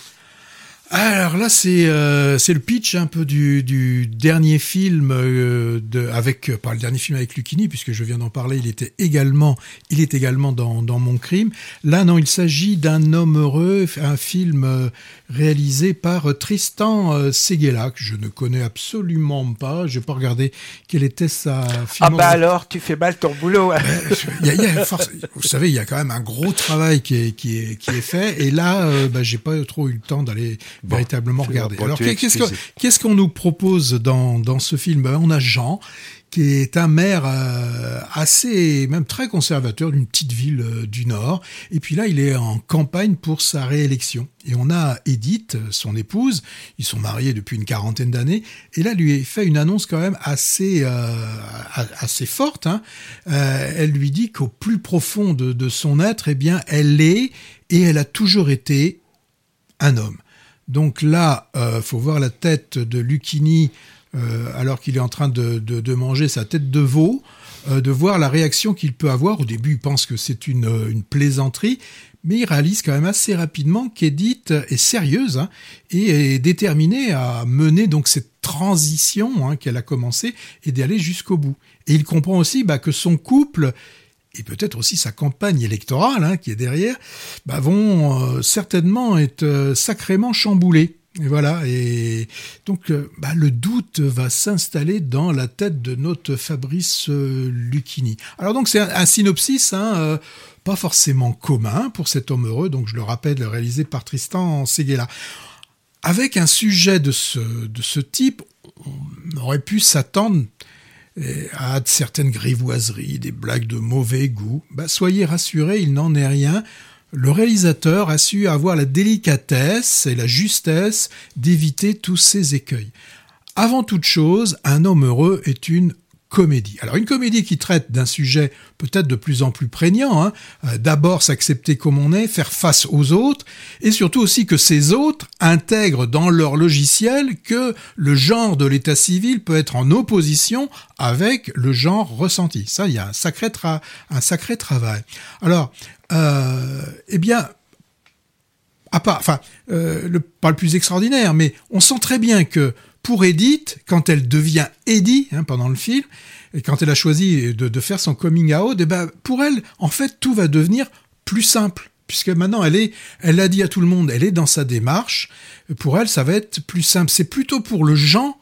Alors là, c'est euh, c'est le pitch un peu du, du dernier film euh, de avec euh, pas le dernier film avec Lucchini puisque je viens d'en parler. Il était également il est également dans dans mon crime. Là, non, il s'agit d'un homme heureux, un film euh, réalisé par Tristan Seguela que je ne connais absolument pas. Je n'ai pas regardé quelle était sa. Ah bah alors, tu fais mal ton boulot. Hein. il y a, y a force, vous savez, il y a quand même un gros travail qui est qui est qui est fait. Et là, bah, j'ai pas trop eu le temps d'aller véritablement regarder. Alors qu'est-ce qu'on nous propose dans, dans ce film? Ben, On a Jean qui est un maire euh, assez, même très conservateur d'une petite ville euh, du Nord. Et puis là, il est en campagne pour sa réélection. Et on a Edith, son épouse, ils sont mariés depuis une quarantaine d'années, et là, lui fait une annonce quand même assez, euh, assez forte. Hein. elle lui dit qu'au plus profond de, de son être, eh bien, elle est et elle a toujours été un homme. Donc là, euh, faut voir la tête de Lucchini euh, alors qu'il est en train de, manger sa tête de veau, euh, de voir la réaction qu'il peut avoir. Au début, il pense que c'est une, une, plaisanterie, mais il réalise quand même assez rapidement qu'Edith est sérieuse hein, et est déterminée à mener donc cette transition hein, qu'elle a commencé et d'aller jusqu'au bout. Et il comprend aussi bah, que son couple et peut-être aussi sa campagne électorale hein, qui est derrière, bah, vont euh, certainement être euh, sacrément chamboulées. Et voilà, et donc euh, bah, le doute va s'installer dans la tête de notre Fabrice Lucchini. Alors donc c'est un, synopsis, hein, pas forcément commun pour cet homme heureux, donc je le rappelle, réalisé par Tristan Seguela. Avec un sujet de ce, de ce type, on aurait pu s'attendre à certaines grivoiseries, des blagues de mauvais goût, bah, soyez rassurés, il n'en est rien. Le réalisateur a su avoir la délicatesse et la justesse d'éviter tous ces écueils. Avant toute chose, un homme heureux est une comédie. Alors une comédie qui traite d'un sujet peut-être de plus en plus prégnant, hein. euh, d'abord s'accepter comme on est, faire face aux autres, et surtout aussi que ces autres intègrent dans leur logiciel que le genre de l'état civil peut être en opposition avec le genre ressenti. Ça, il y a un sacré, travail. Alors, euh, eh bien, à part, enfin, euh, pas le plus extraordinaire, mais on sent très bien que pour Edith, quand elle devient Eddie hein, pendant le film, et quand elle a choisi de, faire son coming out, eh ben, pour elle, en fait, tout va devenir plus simple. Puisque maintenant, elle est, elle l'a dit à tout le monde, elle est dans sa démarche. Pour elle, ça va être plus simple. C'est plutôt pour le Jean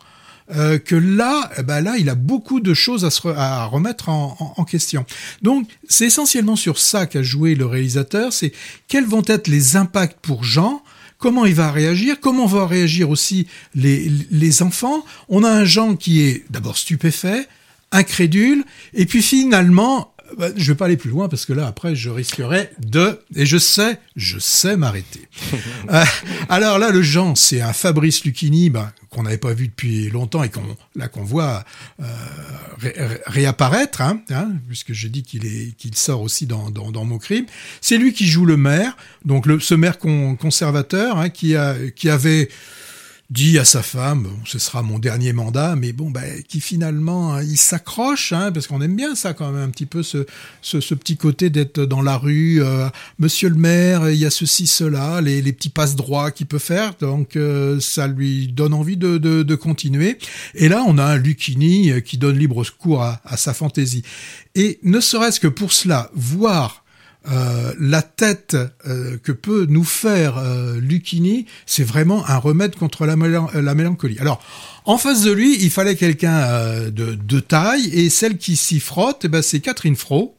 euh, que là, eh ben là, il a beaucoup de choses à, se à remettre en, en, question. Donc, c'est essentiellement sur ça qu'a joué le réalisateur. C'est quels vont être les impacts pour Jean comment il va réagir, comment vont réagir aussi les, enfants? On a un Jean qui est d'abord stupéfait, incrédule, et puis finalement bah, je vais pas aller plus loin parce que là après je risquerais de et je sais je sais m'arrêter. Euh, alors là le Jean c'est un Fabrice Lucchini bah, qu'on n'avait pas vu depuis longtemps et qu'on là qu'on voit euh, réapparaître hein, hein, puisque j'ai dit qu'il est qu'il sort aussi dans dans, dans mon crime. C'est lui qui joue le maire donc le ce maire conservateur hein, qui a qui avait dit à sa femme, ce sera mon dernier mandat, mais bon, ben, qui finalement, hein, il s'accroche, hein, parce qu'on aime bien ça quand même, un petit peu ce, ce, petit côté d'être dans la rue, euh, monsieur le maire, il y a ceci, cela, les, les petits passe-droits qu'il peut faire, donc euh, ça lui donne envie de, de, de, continuer. Et là, on a un Lucchini euh, qui donne libre cours à, à sa fantaisie. Et ne serait-ce que pour cela, voir euh, la tête euh, que peut nous faire euh, Lucchini, c'est vraiment un remède contre la, la, mélancolie. Alors, en face de lui, il fallait quelqu'un de, de, taille, et celle qui s'y frotte, eh ben, c'est Catherine Fro.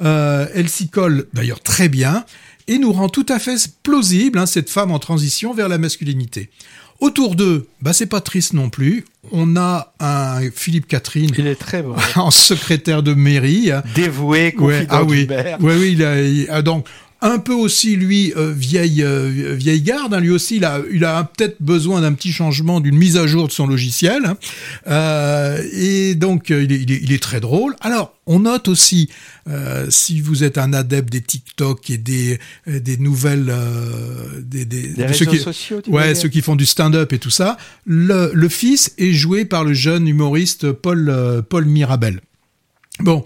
elle s'y colle d'ailleurs très bien, et nous rend tout à fait plausible hein, cette femme en transition vers la masculinité. Autour d'eux, bah c'est pas triste non plus. On a un Philippe Catherine. Il est très bon. en secrétaire de mairie. Dévoué, confident ah oui. oui, oui, il a, donc un peu aussi lui vieille vieille garde. Hein. Lui aussi, il a, il a peut-être besoin d'un petit changement, d'une mise à jour de son logiciel. Hein. et donc, il est, il, est, il est, très drôle. Alors, on note aussi, si vous êtes un adepte des TikTok et des des nouvelles, des, des, réseaux qui, sociaux, ouais, ceux qui font du stand-up et tout ça, le, le fils est joué par le jeune humoriste Paul Paul Mirabel. Bon,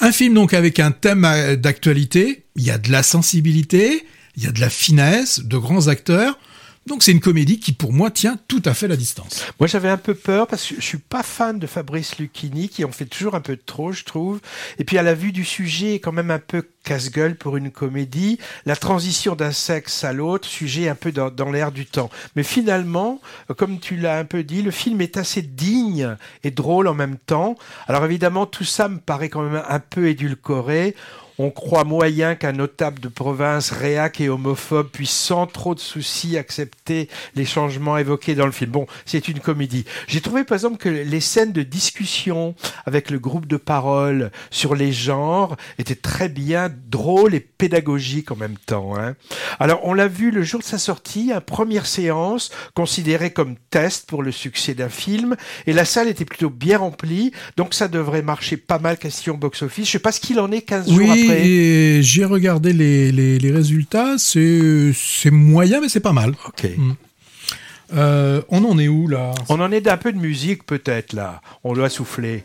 un film donc avec un thème d'actualité, il y a de la sensibilité, il y a de la finesse, de grands acteurs. Donc c'est une comédie qui pour moi tient tout à fait la distance. Moi j'avais un peu peur parce que je suis pas fan de Fabrice Lucchini qui en fait toujours un peu trop je trouve. Et puis à la vue du sujet quand même un peu casse-gueule pour une comédie. La transition d'un sexe à l'autre, sujet un peu dans, dans l'air du temps. Mais finalement, comme tu l'as un peu dit, le film est assez digne et drôle en même temps. Alors évidemment tout ça me paraît quand même un peu édulcoré on croit moyen qu'un notable de province réac et homophobe puisse sans trop de soucis accepter les changements évoqués dans le film. Bon, c'est une comédie. J'ai trouvé par exemple que les scènes de discussion avec le groupe de parole sur les genres étaient très bien drôles et pédagogiques en même temps. Hein. Alors on l'a vu le jour de sa sortie, une première séance considérée comme test pour le succès d'un film, et la salle était plutôt bien remplie, donc ça devrait marcher pas mal question box-office. Je sais pas ce qu'il en est 15 jours et j'ai regardé les, les, résultats, c'est moyen, mais c'est pas mal. Ok. Mm. Euh, on en est où là? On en est d'un peu de musique peut-être là. On doit souffler.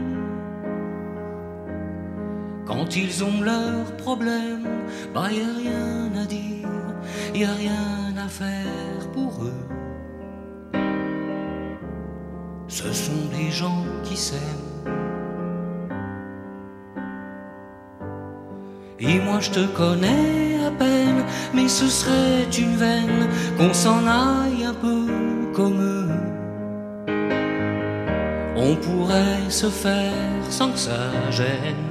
Quand ils ont leurs problèmes, bah y a rien à dire, y a rien à faire pour eux. Ce sont des gens qui s'aiment. Et moi je te connais à peine, mais ce serait une veine qu'on s'en aille un peu comme eux. On pourrait se faire sans que ça gêne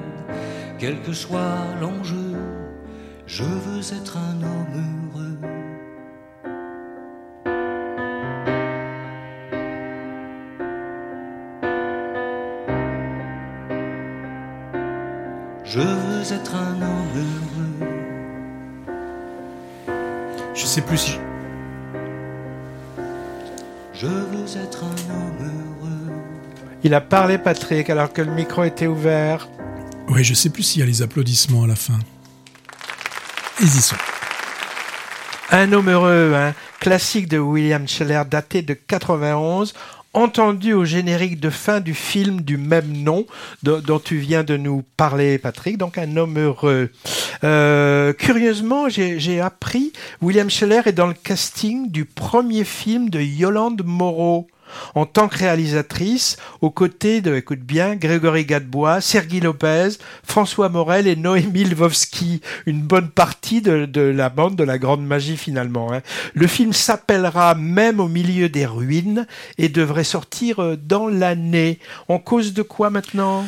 quel que soit l'enjeu, je veux être un homme heureux. Je veux être un homme heureux. Je sais plus si. Je veux être un homme heureux. Il a parlé, Patrick, alors que le micro était ouvert. Oui, je sais plus s'il y a les applaudissements à la fin. Ils y sont. Un homme heureux, hein, classique de William Scheller, daté de 91, entendu au générique de fin du film du même nom dont, tu viens de nous parler, Patrick. Donc un homme heureux. Euh, curieusement, j'ai j'ai appris William Scheller est dans le casting du premier film de Yolande Moreau en tant que réalisatrice, aux côtés de, écoute bien, Grégory Gadebois, Sergi Lopez, François Morel et Noémie Lvovsky, une bonne partie de, de la bande de la grande magie finalement. hein. Le film s'appellera Même au milieu des ruines et devrait sortir euh, dans l'année. En cause de quoi maintenant?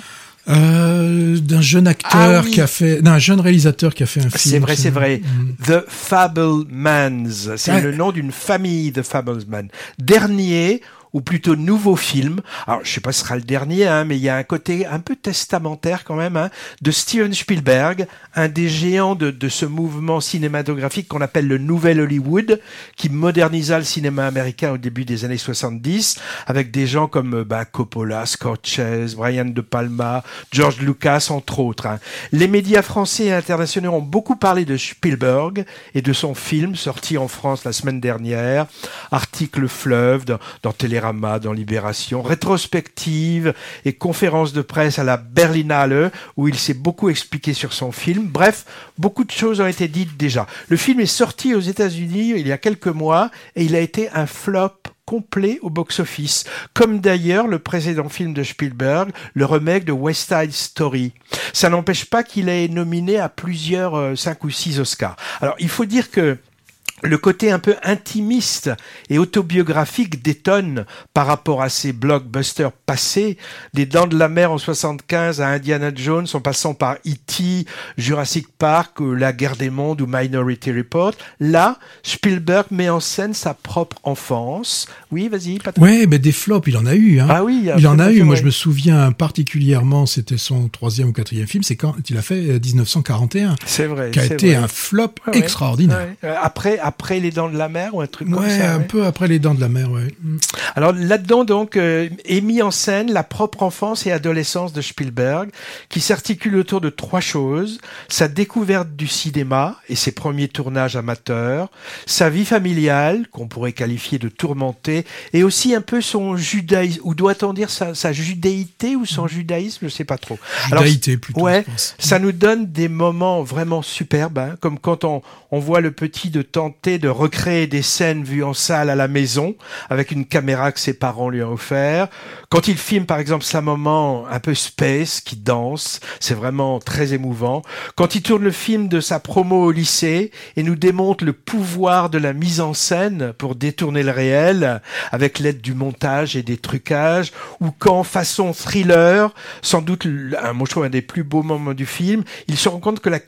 Euh, d'un jeune acteur Ah oui. qui a fait, d'un jeune réalisateur qui a fait un film. C'est vrai, c'est vrai. Mm. The Fablemans. C'est le nom d'une famille, The Fablemans. Dernier, ou plutôt nouveau film. Alors, je sais pas si ce sera le dernier, hein, mais il y a un côté un peu testamentaire quand même, hein, de Steven Spielberg, un des géants de, de ce mouvement cinématographique qu'on appelle le Nouvel Hollywood, qui modernisa le cinéma américain au début des années 70, avec des gens comme euh, bah, Coppola, Scorsese, Brian De Palma, George Lucas, entre autres. hein. Les médias français et internationaux ont beaucoup parlé de Spielberg et de son film sorti en France la semaine dernière, article fleuve dans, dans Télérama, dans Libération, rétrospective et conférence de presse à la Berlinale où il s'est beaucoup expliqué sur son film. Bref, beaucoup de choses ont été dites déjà. Le film est sorti aux États-Unis il y a quelques mois et il a été un flop complet au box-office, comme d'ailleurs le précédent film de Spielberg, le remake de West Side Story. Ça n'empêche pas qu'il est nominé à plusieurs euh, cinq ou six Oscars. Alors, il faut dire que le côté un peu intimiste et autobiographique détonne par rapport à ces blockbusters passés, des Dents de la Mer en 75 à Indiana Jones en passant par E.T., Jurassic Park, ou La Guerre des Mondes ou Minority Report. Là, Spielberg met en scène sa propre enfance. Oui, vas-y, Patrick. Ouais, mais des flops, il en a eu. Hein. Ah oui, il en a eu. Moi, je me souviens particulièrement, c'était son troisième ou quatrième film, c'est quand il a fait euh, 1941, C'est vrai. qui a été vrai. un flop Ouais, extraordinaire. Ouais. Euh, Après, après les Dents de la Mer ou un truc comme Ouais, ça. un ouais. peu après les dents de la mer, ouais. Mm. Alors là-dedans donc euh, est mis en scène la propre enfance et adolescence de Spielberg, qui s'articule autour de trois choses sa découverte du cinéma et ses premiers tournages amateurs, sa vie familiale qu'on pourrait qualifier de tourmentée, et aussi un peu son judaïsme ou doit-on dire sa, sa judéité ou son judaïsme, je sais pas trop. Alors, Judaïté plutôt. ouais, je pense. ça nous donne des moments vraiment superbes, hein, comme quand on, on voit le petit de de recréer des scènes vues en salle à la maison, avec une caméra que ses parents lui ont offert. Quand il filme par exemple sa maman un peu space, qui danse, c'est vraiment très émouvant. Quand il tourne le film de sa promo au lycée et nous démontre le pouvoir de la mise en scène pour détourner le réel, avec l'aide du montage et des trucages, ou quand façon thriller, sans doute un, moi je un des plus beaux moments du film, il se rend compte que la,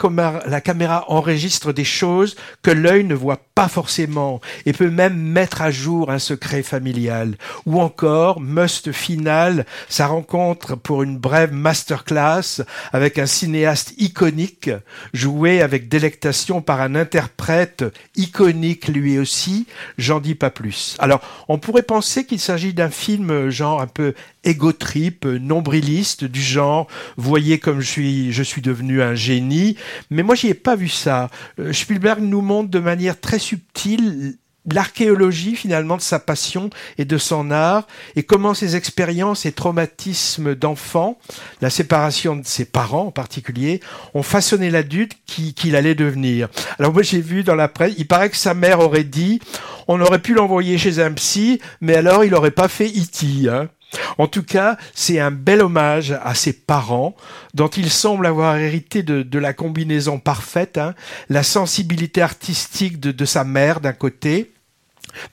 la caméra enregistre des choses que l'œil ne voit pas forcément et peut même mettre à jour un secret familial. Ou encore, must final, sa rencontre pour une brève masterclass avec un cinéaste iconique, joué avec délectation par un interprète iconique lui aussi, j'en dis pas plus. Alors, on pourrait penser qu'il s'agit d'un film genre un peu égo trip, euh, nombriliste, du genre voyez comme je suis, je suis devenu un génie. Mais moi, j'y ai pas vu ça. Euh, Spielberg nous montre de manière très subtile l'archéologie finalement de sa passion et de son art et comment ses expériences et traumatismes d'enfant, la séparation de ses parents en particulier, ont façonné l'adulte qui- qu'il allait devenir. Alors moi j'ai vu dans la presse, il paraît que sa mère aurait dit on aurait pu l'envoyer chez un psy, mais alors il aurait pas fait E.T. Hein. En tout cas, c'est un bel hommage à ses parents, dont il semble avoir hérité de, la combinaison parfaite, hein, la sensibilité artistique de, sa mère d'un côté,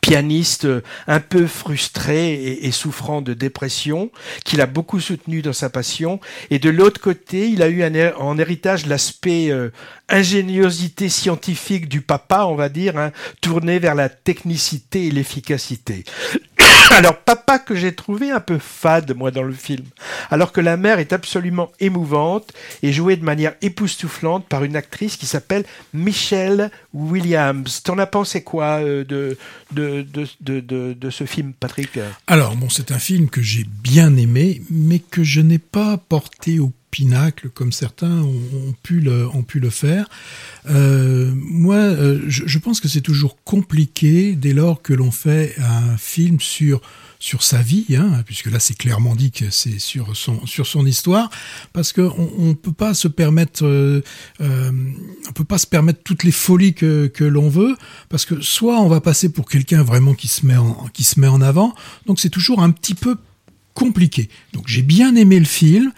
pianiste euh, un peu frustré et, souffrant de dépression, qu'il a beaucoup soutenu dans sa passion, et de l'autre côté, il a eu en héritage l'aspect euh, ingéniosité scientifique du papa, on va dire, hein, tourné vers la technicité et l'efficacité. Alors, papa que j'ai trouvé un peu fade, moi, dans le film, alors que la mère est absolument émouvante et jouée de manière époustouflante par une actrice qui s'appelle Michelle Williams. T'en as pensé quoi euh, de, de, de, de, de ce film, Patrick? Alors, bon, c'est un film que j'ai bien aimé, mais que je n'ai pas porté au pinacle comme certains ont, pu le, ont pu le faire. Euh, moi, euh, je, pense que c'est toujours compliqué dès lors que l'on fait un film sur sur sa vie, hein, puisque là c'est clairement dit que c'est sur son sur son histoire, parce que on, peut pas se permettre, euh, on peut pas se permettre toutes les folies que que l'on veut, parce que soit on va passer pour quelqu'un vraiment qui se met en qui se met en avant, donc c'est toujours un petit peu compliqué. Donc j'ai bien aimé le film,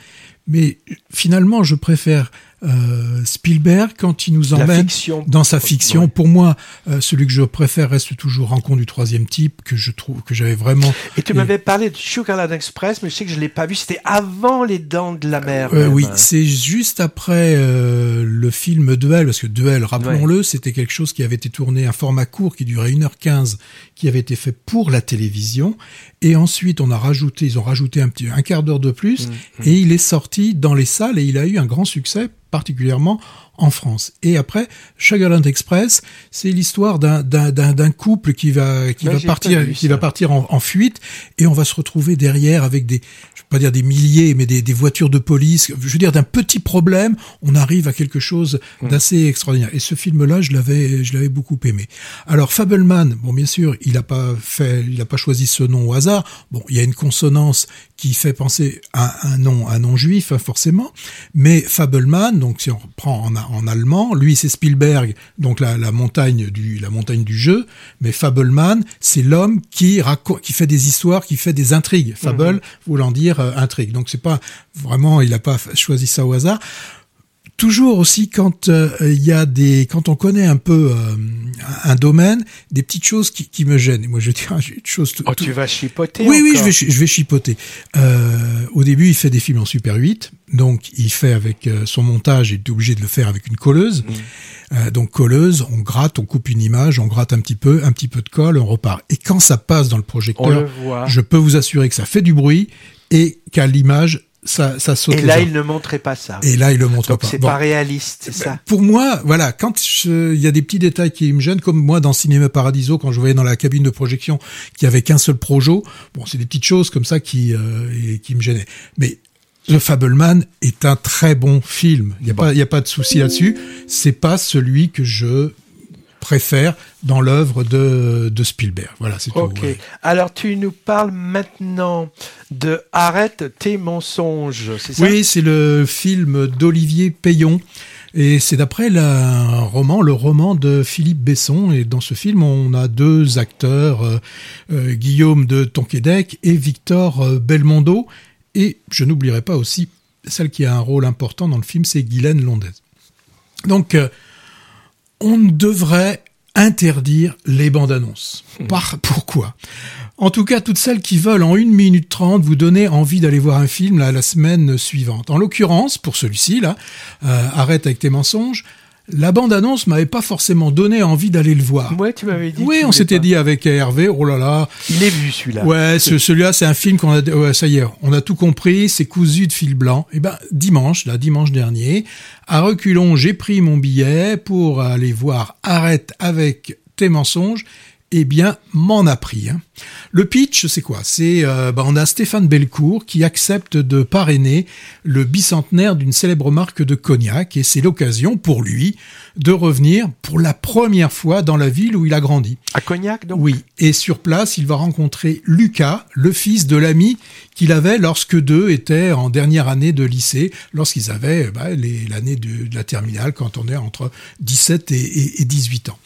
mais finalement, je préfère euh, Spielberg quand il nous emmène dans sa fiction. Pour moi, euh, celui que je préfère reste toujours Rencontre du troisième type que je trouve que j'avais vraiment. Et tu m'avais parlé de Sugarland Express, mais je sais que je l'ai pas vu. C'était avant Les Dents de la Mer. Euh, oui, c'est juste après euh, le film Duel, parce que Duel, rappelons-le, c'était quelque chose qui avait été tourné un format court qui durait 1h15, qui avait été fait pour la télévision, et ensuite on a rajouté, ils ont rajouté un petit un quart d'heure de plus, mmh, mmh. et il est sorti dans les salles et il a eu un grand succès particulièrement en France. Et après, Sugarland Express, c'est l'histoire d'un couple qui va qui va partir qui va partir en, en, fuite et on va se retrouver derrière avec des je vais pas dire des milliers mais des, des voitures de police. Je veux dire d'un petit problème, on arrive à quelque chose mmh. d'assez extraordinaire. Et ce film-là, je l'avais je l'avais beaucoup aimé. Alors Fableman, bon bien sûr, il a pas fait il a pas choisi ce nom au hasard. Bon, il y a une consonance qui fait penser à un nom un nom juif forcément, mais Fableman, donc si on reprend en en allemand. Lui, c'est Spielberg, donc la, la, montagne du la montagne du jeu. Mais Fableman, c'est l'homme qui qui fait des histoires, qui fait des intrigues. Fable mhm. voulant dire euh, intrigue. Donc c'est pas vraiment, il n'a pas choisi ça au hasard toujours aussi quand euh, il y a des quand on connaît un peu euh, un domaine des petites choses qui, qui me gênent. Et moi je dis une chose tout, oh, tu vas chipoter oui oui je vais je vais chipoter. Euh, au début il fait des films en super 8 donc il fait avec son montage il est obligé de le faire avec une colleuse. Mmh. donc colleuse on gratte on coupe une image on gratte un petit peu un petit peu de colle on repart. Et quand ça passe dans le projecteur je peux vous assurer que ça fait du bruit et qu'à l'image ça, ça saute. Et là, il ne montrait pas ça. Et là, il le montre pas. C'est pas réaliste, c'est ça. Pour moi, voilà, quand il y a des petits détails qui me gênent, comme moi dans Cinéma Paradiso, quand je voyais dans la cabine de projection qu'il y avait qu'un seul projo, bon, c'est des petites choses comme ça qui euh, qui me gênaient. Mais The Fableman est un très bon film. Il y a pas, il y a pas de souci là-dessus. C'est pas celui que je préfère dans l'œuvre de, de, Spielberg. Voilà, c'est tout. Alors, tu nous parles maintenant de Arrête tes mensonges, c'est ça? Oui, c'est le film d'Olivier Payon. Et c'est d'après un roman, le roman de Philippe Besson. Et dans ce film, on a deux acteurs, euh, euh, Guillaume de Tonquédec et Victor euh, Belmondo. Et je n'oublierai pas aussi celle qui a un rôle important dans le film, c'est Guylaine Londez. Donc, on devrait interdire les bandes annonces. Hmm. Par, pourquoi? En tout cas, toutes celles qui veulent en 1 minute 30 vous donner envie d'aller voir un film la semaine suivante. En l'occurrence, pour celui-ci, là, euh, Arrête avec tes mensonges, la bande-annonce m'avait pas forcément donné envie d'aller le voir. Ouais, tu m'avais dit. Oui, on s'était dit avec Hervé, oh là là. Il est vu celui-là. Ouais, ce, celui-là, c'est un film qu'on a, ouais, ça y est, on a tout compris, c'est cousu de fil blanc. Et eh ben, dimanche, là, dimanche dernier, à reculons, j'ai pris mon billet pour aller voir Arrête avec tes mensonges eh bien, m'en a pris. Hein. Le pitch, c'est quoi? C'est euh, bah, on a Stéphane Belcourt qui accepte de parrainer le bicentenaire d'une célèbre marque de cognac et c'est l'occasion pour lui de revenir pour la première fois dans la ville où il a grandi. À Cognac, donc? Oui. Et sur place, il va rencontrer Lucas, le fils de l'ami qu'il avait lorsque deux étaient en dernière année de lycée, lorsqu'ils avaient bah, l'année de, de, la terminale, quand on est entre 17 et, et, et 18 ans.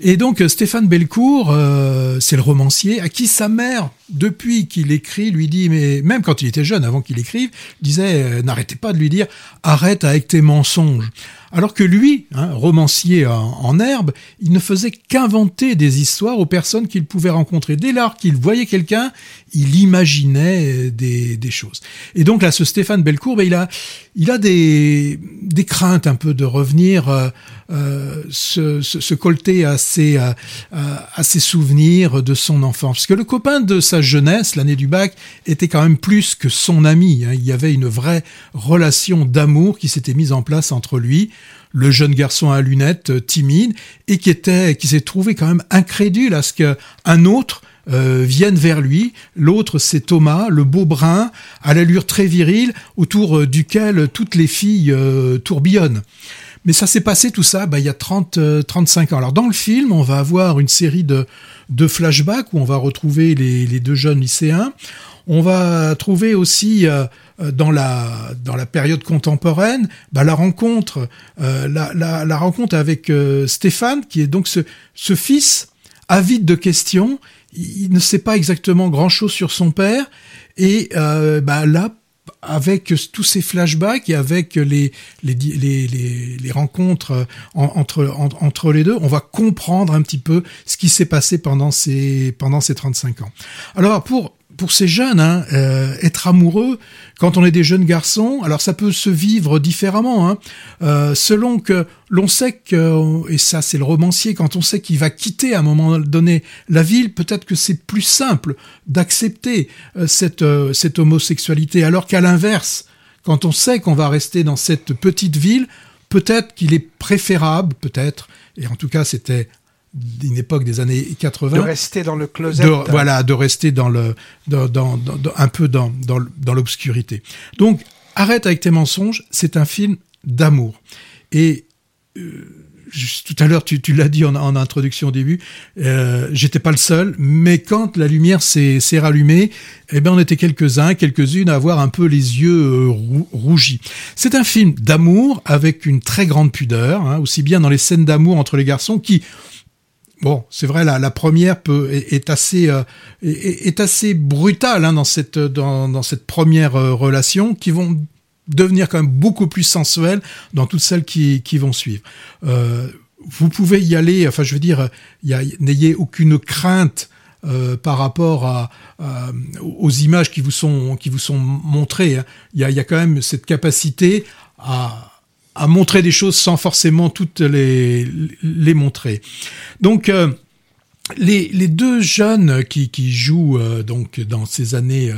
Et donc, Stéphane Belcourt, euh, c'est le romancier qui sa mère, depuis qu'il écrit, lui dit, mais même quand il était jeune, avant qu'il écrive, disait, euh, n'arrêtez pas de lui dire, arrête avec tes mensonges. Alors que lui, hein, romancier en, herbe, il ne faisait qu'inventer des histoires aux personnes qu'il pouvait rencontrer. Dès lors qu'il voyait quelqu'un, il imaginait des, des, choses. Et donc là, ce Stéphane Belcourt, ben, il a, il a des, des craintes un peu de revenir euh, euh se, se, se, colter à ses, à, à ses souvenirs de son enfance. parce que le copain de sa jeunesse, l'année du bac, était quand même plus que son ami. Hein. Il y avait une vraie relation d'amour qui s'était mise en place entre lui, le jeune garçon à lunettes, euh, timide, et qui était, qui s'est trouvé quand même incrédule à ce qu'un autre euh, vienne vers lui. L'autre, c'est Thomas, le beau brun, à l'allure très virile, autour euh, duquel toutes les filles tourbillonnent. Mais ça s'est passé tout ça bah, il y a 30, 35 ans. Alors dans le film, on va avoir une série de, de flashbacks où on va retrouver les, les deux jeunes lycéens. On va trouver aussi euh, euh, dans la dans la période contemporaine bah, la rencontre euh, la, la, la, rencontre avec Stéphane qui est donc ce, ce fils avide de questions. Il, ne sait pas exactement grand chose sur son père et bah, là avec tous ces flashbacks et avec les, les, les, les, rencontres entre, entre les deux, on va comprendre un petit peu ce qui s'est passé pendant ces, pendant ces 35 ans. Alors, pour pour ces jeunes, hein, euh, être amoureux quand on est des jeunes garçons, alors ça peut se vivre différemment, hein, euh, selon que l'on sait que, et ça c'est le romancier, quand on sait qu'il va quitter à un moment donné la ville, peut-être que c'est plus simple d'accepter euh, cette, cette homosexualité, alors qu'à l'inverse, quand on sait qu'on va rester dans cette petite ville, peut-être qu'il est préférable, peut-être, et en tout cas c'était d'une époque des années 80. De rester dans le closet. voilà, de rester dans le, dans, dans, dans, un peu dans, dans, l'obscurité. Donc, Arrête avec tes mensonges, c'est un film d'amour. Et euh, tout à l'heure, tu, tu l'as dit en, en, introduction au début, euh, j'étais pas le seul, mais quand la lumière s'est rallumée, eh ben on était quelques-uns, quelques-unes à avoir un peu les yeux euh, rougis. C'est un film d'amour avec une très grande pudeur, hein, aussi bien dans les scènes d'amour entre les garçons qui Bon, c'est vrai, la, la première peut, est, assez euh, est, assez brutale hein, dans cette dans, dans cette première euh, relation, qui vont devenir quand même beaucoup plus sensuelles dans toutes celles qui, qui vont suivre. Euh, vous pouvez y aller, enfin je veux dire, n'ayez aucune crainte euh, par rapport à, aux images qui vous sont qui vous sont montrées. Hein. Il, y a, y a quand même cette capacité à à montrer des choses sans forcément toutes les, les montrer. Donc euh, les, les, deux jeunes qui, qui jouent euh, donc dans ces années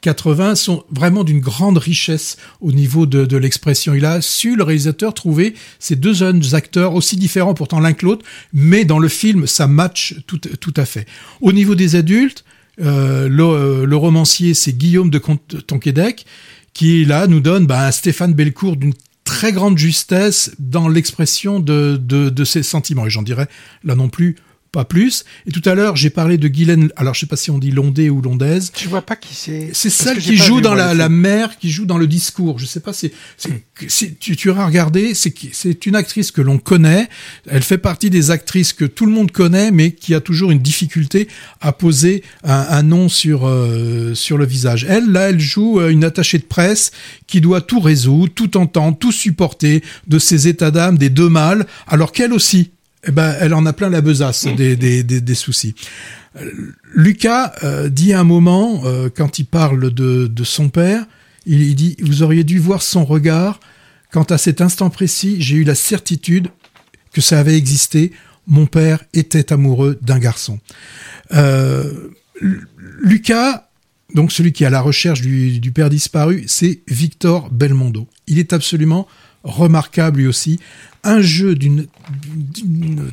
80 euh, sont vraiment d'une grande richesse au niveau de, de l'expression. Il a su, le réalisateur, trouver ces deux jeunes acteurs aussi différents pourtant l'un que l'autre, mais dans le film, ça match tout, tout à fait. Au niveau des adultes, le, romancier, c'est Guillaume de Tonquédec, qui là nous donne bah, un Stéphane Belcourt d'une très grande justesse dans l'expression de, ses sentiments. Et j'en dirais là non plus pas plus. Et tout à l'heure, j'ai parlé de Guylaine, alors je sais pas si on dit Londé ou Londaise. Tu vois pas qui c'est C'est celle qui joue dans la, la mère, qui joue dans le discours. Je sais pas, c'est, tu, tu auras regardé, c'est, c'est une actrice que l'on connaît. Elle fait partie des actrices que tout le monde connaît, mais qui a toujours une difficulté à poser un, un nom sur, euh, sur le visage. Elle, là, elle joue euh, une attachée de presse qui doit tout résoudre, tout entendre, tout supporter de ses états d'âme des deux mâles, alors qu'elle aussi, eh ben, elle en a plein la besace des, des, des, des soucis. Lucas euh, dit à un moment, euh, quand il parle de, de son père, il, il, dit, vous auriez dû voir son regard. Quant à cet instant précis, j'ai eu la certitude que ça avait existé. Mon père était amoureux d'un garçon. Euh, Lucas, donc celui qui est à la recherche du, du père disparu, c'est Victor Belmondo. Il est absolument remarquable lui aussi, un jeu d'une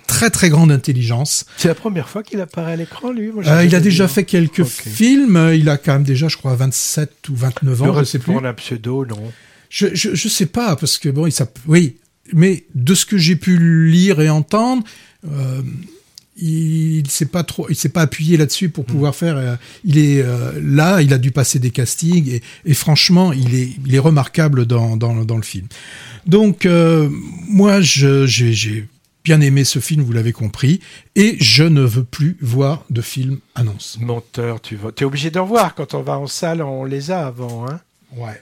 très très grande intelligence. C'est la première fois qu'il apparaît à l'écran, lui euh, Il a déjà fait quelques films, il a quand même déjà, je crois, 27 ou 29 ans, je sais plus. un pseudo, non. Je, je, je sais pas, parce que bon, il oui, mais de ce que j'ai pu lire et entendre, euh, il s'est pas trop, il s'est pas appuyé là-dessus pour pouvoir faire. Euh, il est euh, là, il a dû passer des castings et, et, franchement, il est, il est remarquable dans, dans, dans le film. Donc euh, moi, j'ai bien aimé ce film, vous l'avez compris, et je ne veux plus voir de film annonce. Menteur, tu vas, es obligé d'en voir quand on va en salle, on les a avant, hein. Ouais.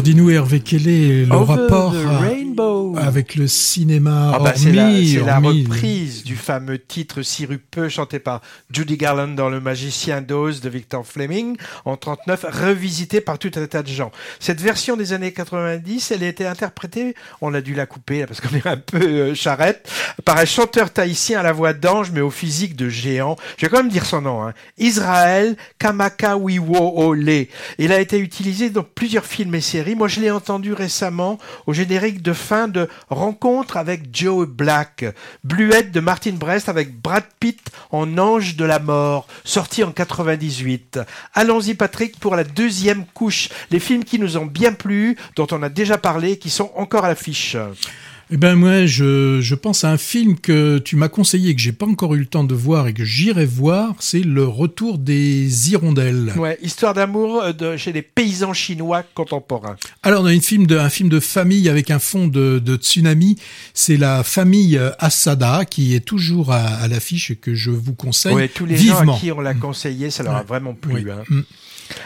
Alors dis-nous Hervé, quel est le Over rapport à-. Avec le cinéma Ah bah, c'est la, hormis- reprise du fameux titre sirupeux chanté par Judy Garland dans Le Magicien d'Oz de Victor Fleming en 39, revisité par tout un tas de gens. Cette version des années 90, elle a été interprétée, on a dû la couper parce qu'on est un peu euh, charrette, par un chanteur tahitien à la voix d'ange mais au physique de géant. Je vais quand même dire son nom, hein. Israël Kamakawiwoole. Il a été utilisé dans plusieurs films et séries. Moi, je l'ai entendu récemment au générique de fin de Rencontre avec Joe Black, Bluette de Martin Brest avec Brad Pitt en Ange de la mort, sorti en 98. Allons-y Patrick pour la deuxième couche, les films qui nous ont bien plu, dont on a déjà parlé, qui sont encore à l'affiche. Eh ben moi, je, je pense à un film que tu m'as conseillé et que j'ai pas encore eu le temps de voir et que j'irai voir. C'est le Retour des hirondelles. Ouais, histoire d'amour euh, de, chez les paysans chinois contemporains. Alors, a une film de, un film de famille avec un fond de, de tsunami. C'est la famille euh, Asada qui est toujours à, à l'affiche et que je vous conseille Ouais, tous les vivement. gens à qui on l'a conseillé, ça leur a Ouais. vraiment plu. Oui. hein.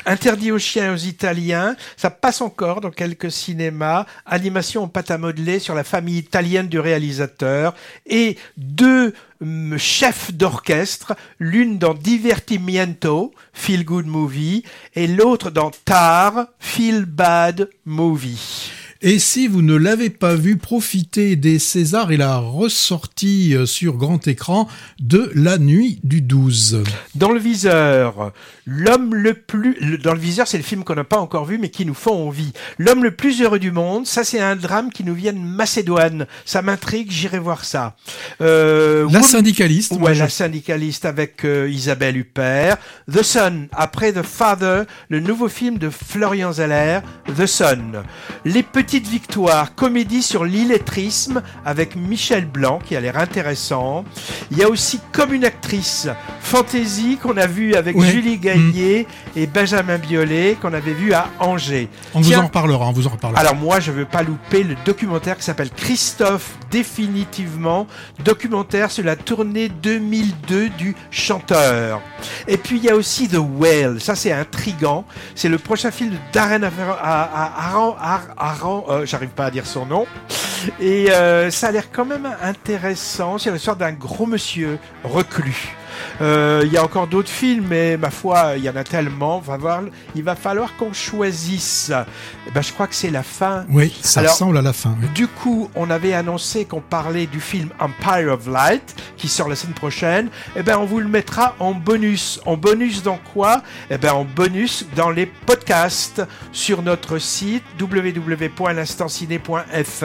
Interdit aux chiens et aux Italiens, ça passe encore dans quelques cinémas. Animation en pâte à modeler sur la famille italienne du réalisateur et deux hum, chefs d'orchestre, l'une dans Divertimiento, Feel Good Movie, et l'autre dans Tar, Feel Bad Movie. Et si vous ne l'avez pas vu, profitez des Césars et la ressortie euh, sur grand écran de La Nuit du 12. Dans le viseur, l'homme le plus. Dans le viseur, c'est le film qu'on n'a pas encore vu, mais qui nous font envie. L'homme le plus heureux du monde, ça c'est un drame qui nous vient de Macédoine. Ça m'intrigue, j'irai voir ça. Euh, La syndicaliste. Ouais, je- la syndicaliste avec euh, Isabelle Huppert. The Sun, après The Father, le nouveau film de Florian Zeller, The Sun. Les Petites Victoires, comédie sur l'illettrisme avec Michel Blanc qui a l'air intéressant. Il y a aussi Comme une actrice, Fantasy qu'on a vu avec Ouais. Mm. Julie Gaillet et Benjamin Biolay qu'on avait vu à Angers. On vous en reparlera, on vous en reparlera. alors moi, je veux pas louper le documentaire qui s'appelle Christophe définitivement, documentaire sur la tournée 2002 du chanteur. Et puis il y a aussi The Whale, ça c'est intrigant, c'est le prochain film de Darren Aron, Euh, j'arrive pas à dire son nom. Et euh, ça a l'air quand même intéressant, c'est l'histoire d'un gros monsieur reclus. Euh, Il y a encore d'autres films, mais ma foi, il y en a tellement. Va voir, il va falloir qu'on choisisse. Eh ben, je crois que c'est la fin. oui, ça Alors- ressemble à la fin. oui. Du coup, on avait annoncé qu'on parlait du film Empire of Light qui sort la semaine prochaine. Eh ben, on vous le mettra en bonus. En bonus dans quoi? Eh ben, en bonus dans les podcasts sur notre site www.l'instanciné.fr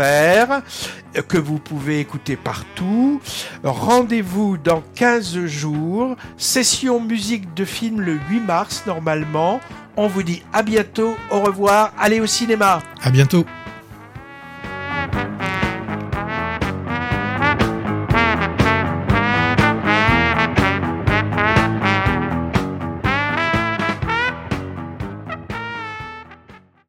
euh, que vous pouvez écouter partout. Rendez-vous dans 15 jours. Session musique de film le 8 mars normalement. On vous dit à bientôt, au revoir, allez au cinéma. À bientôt.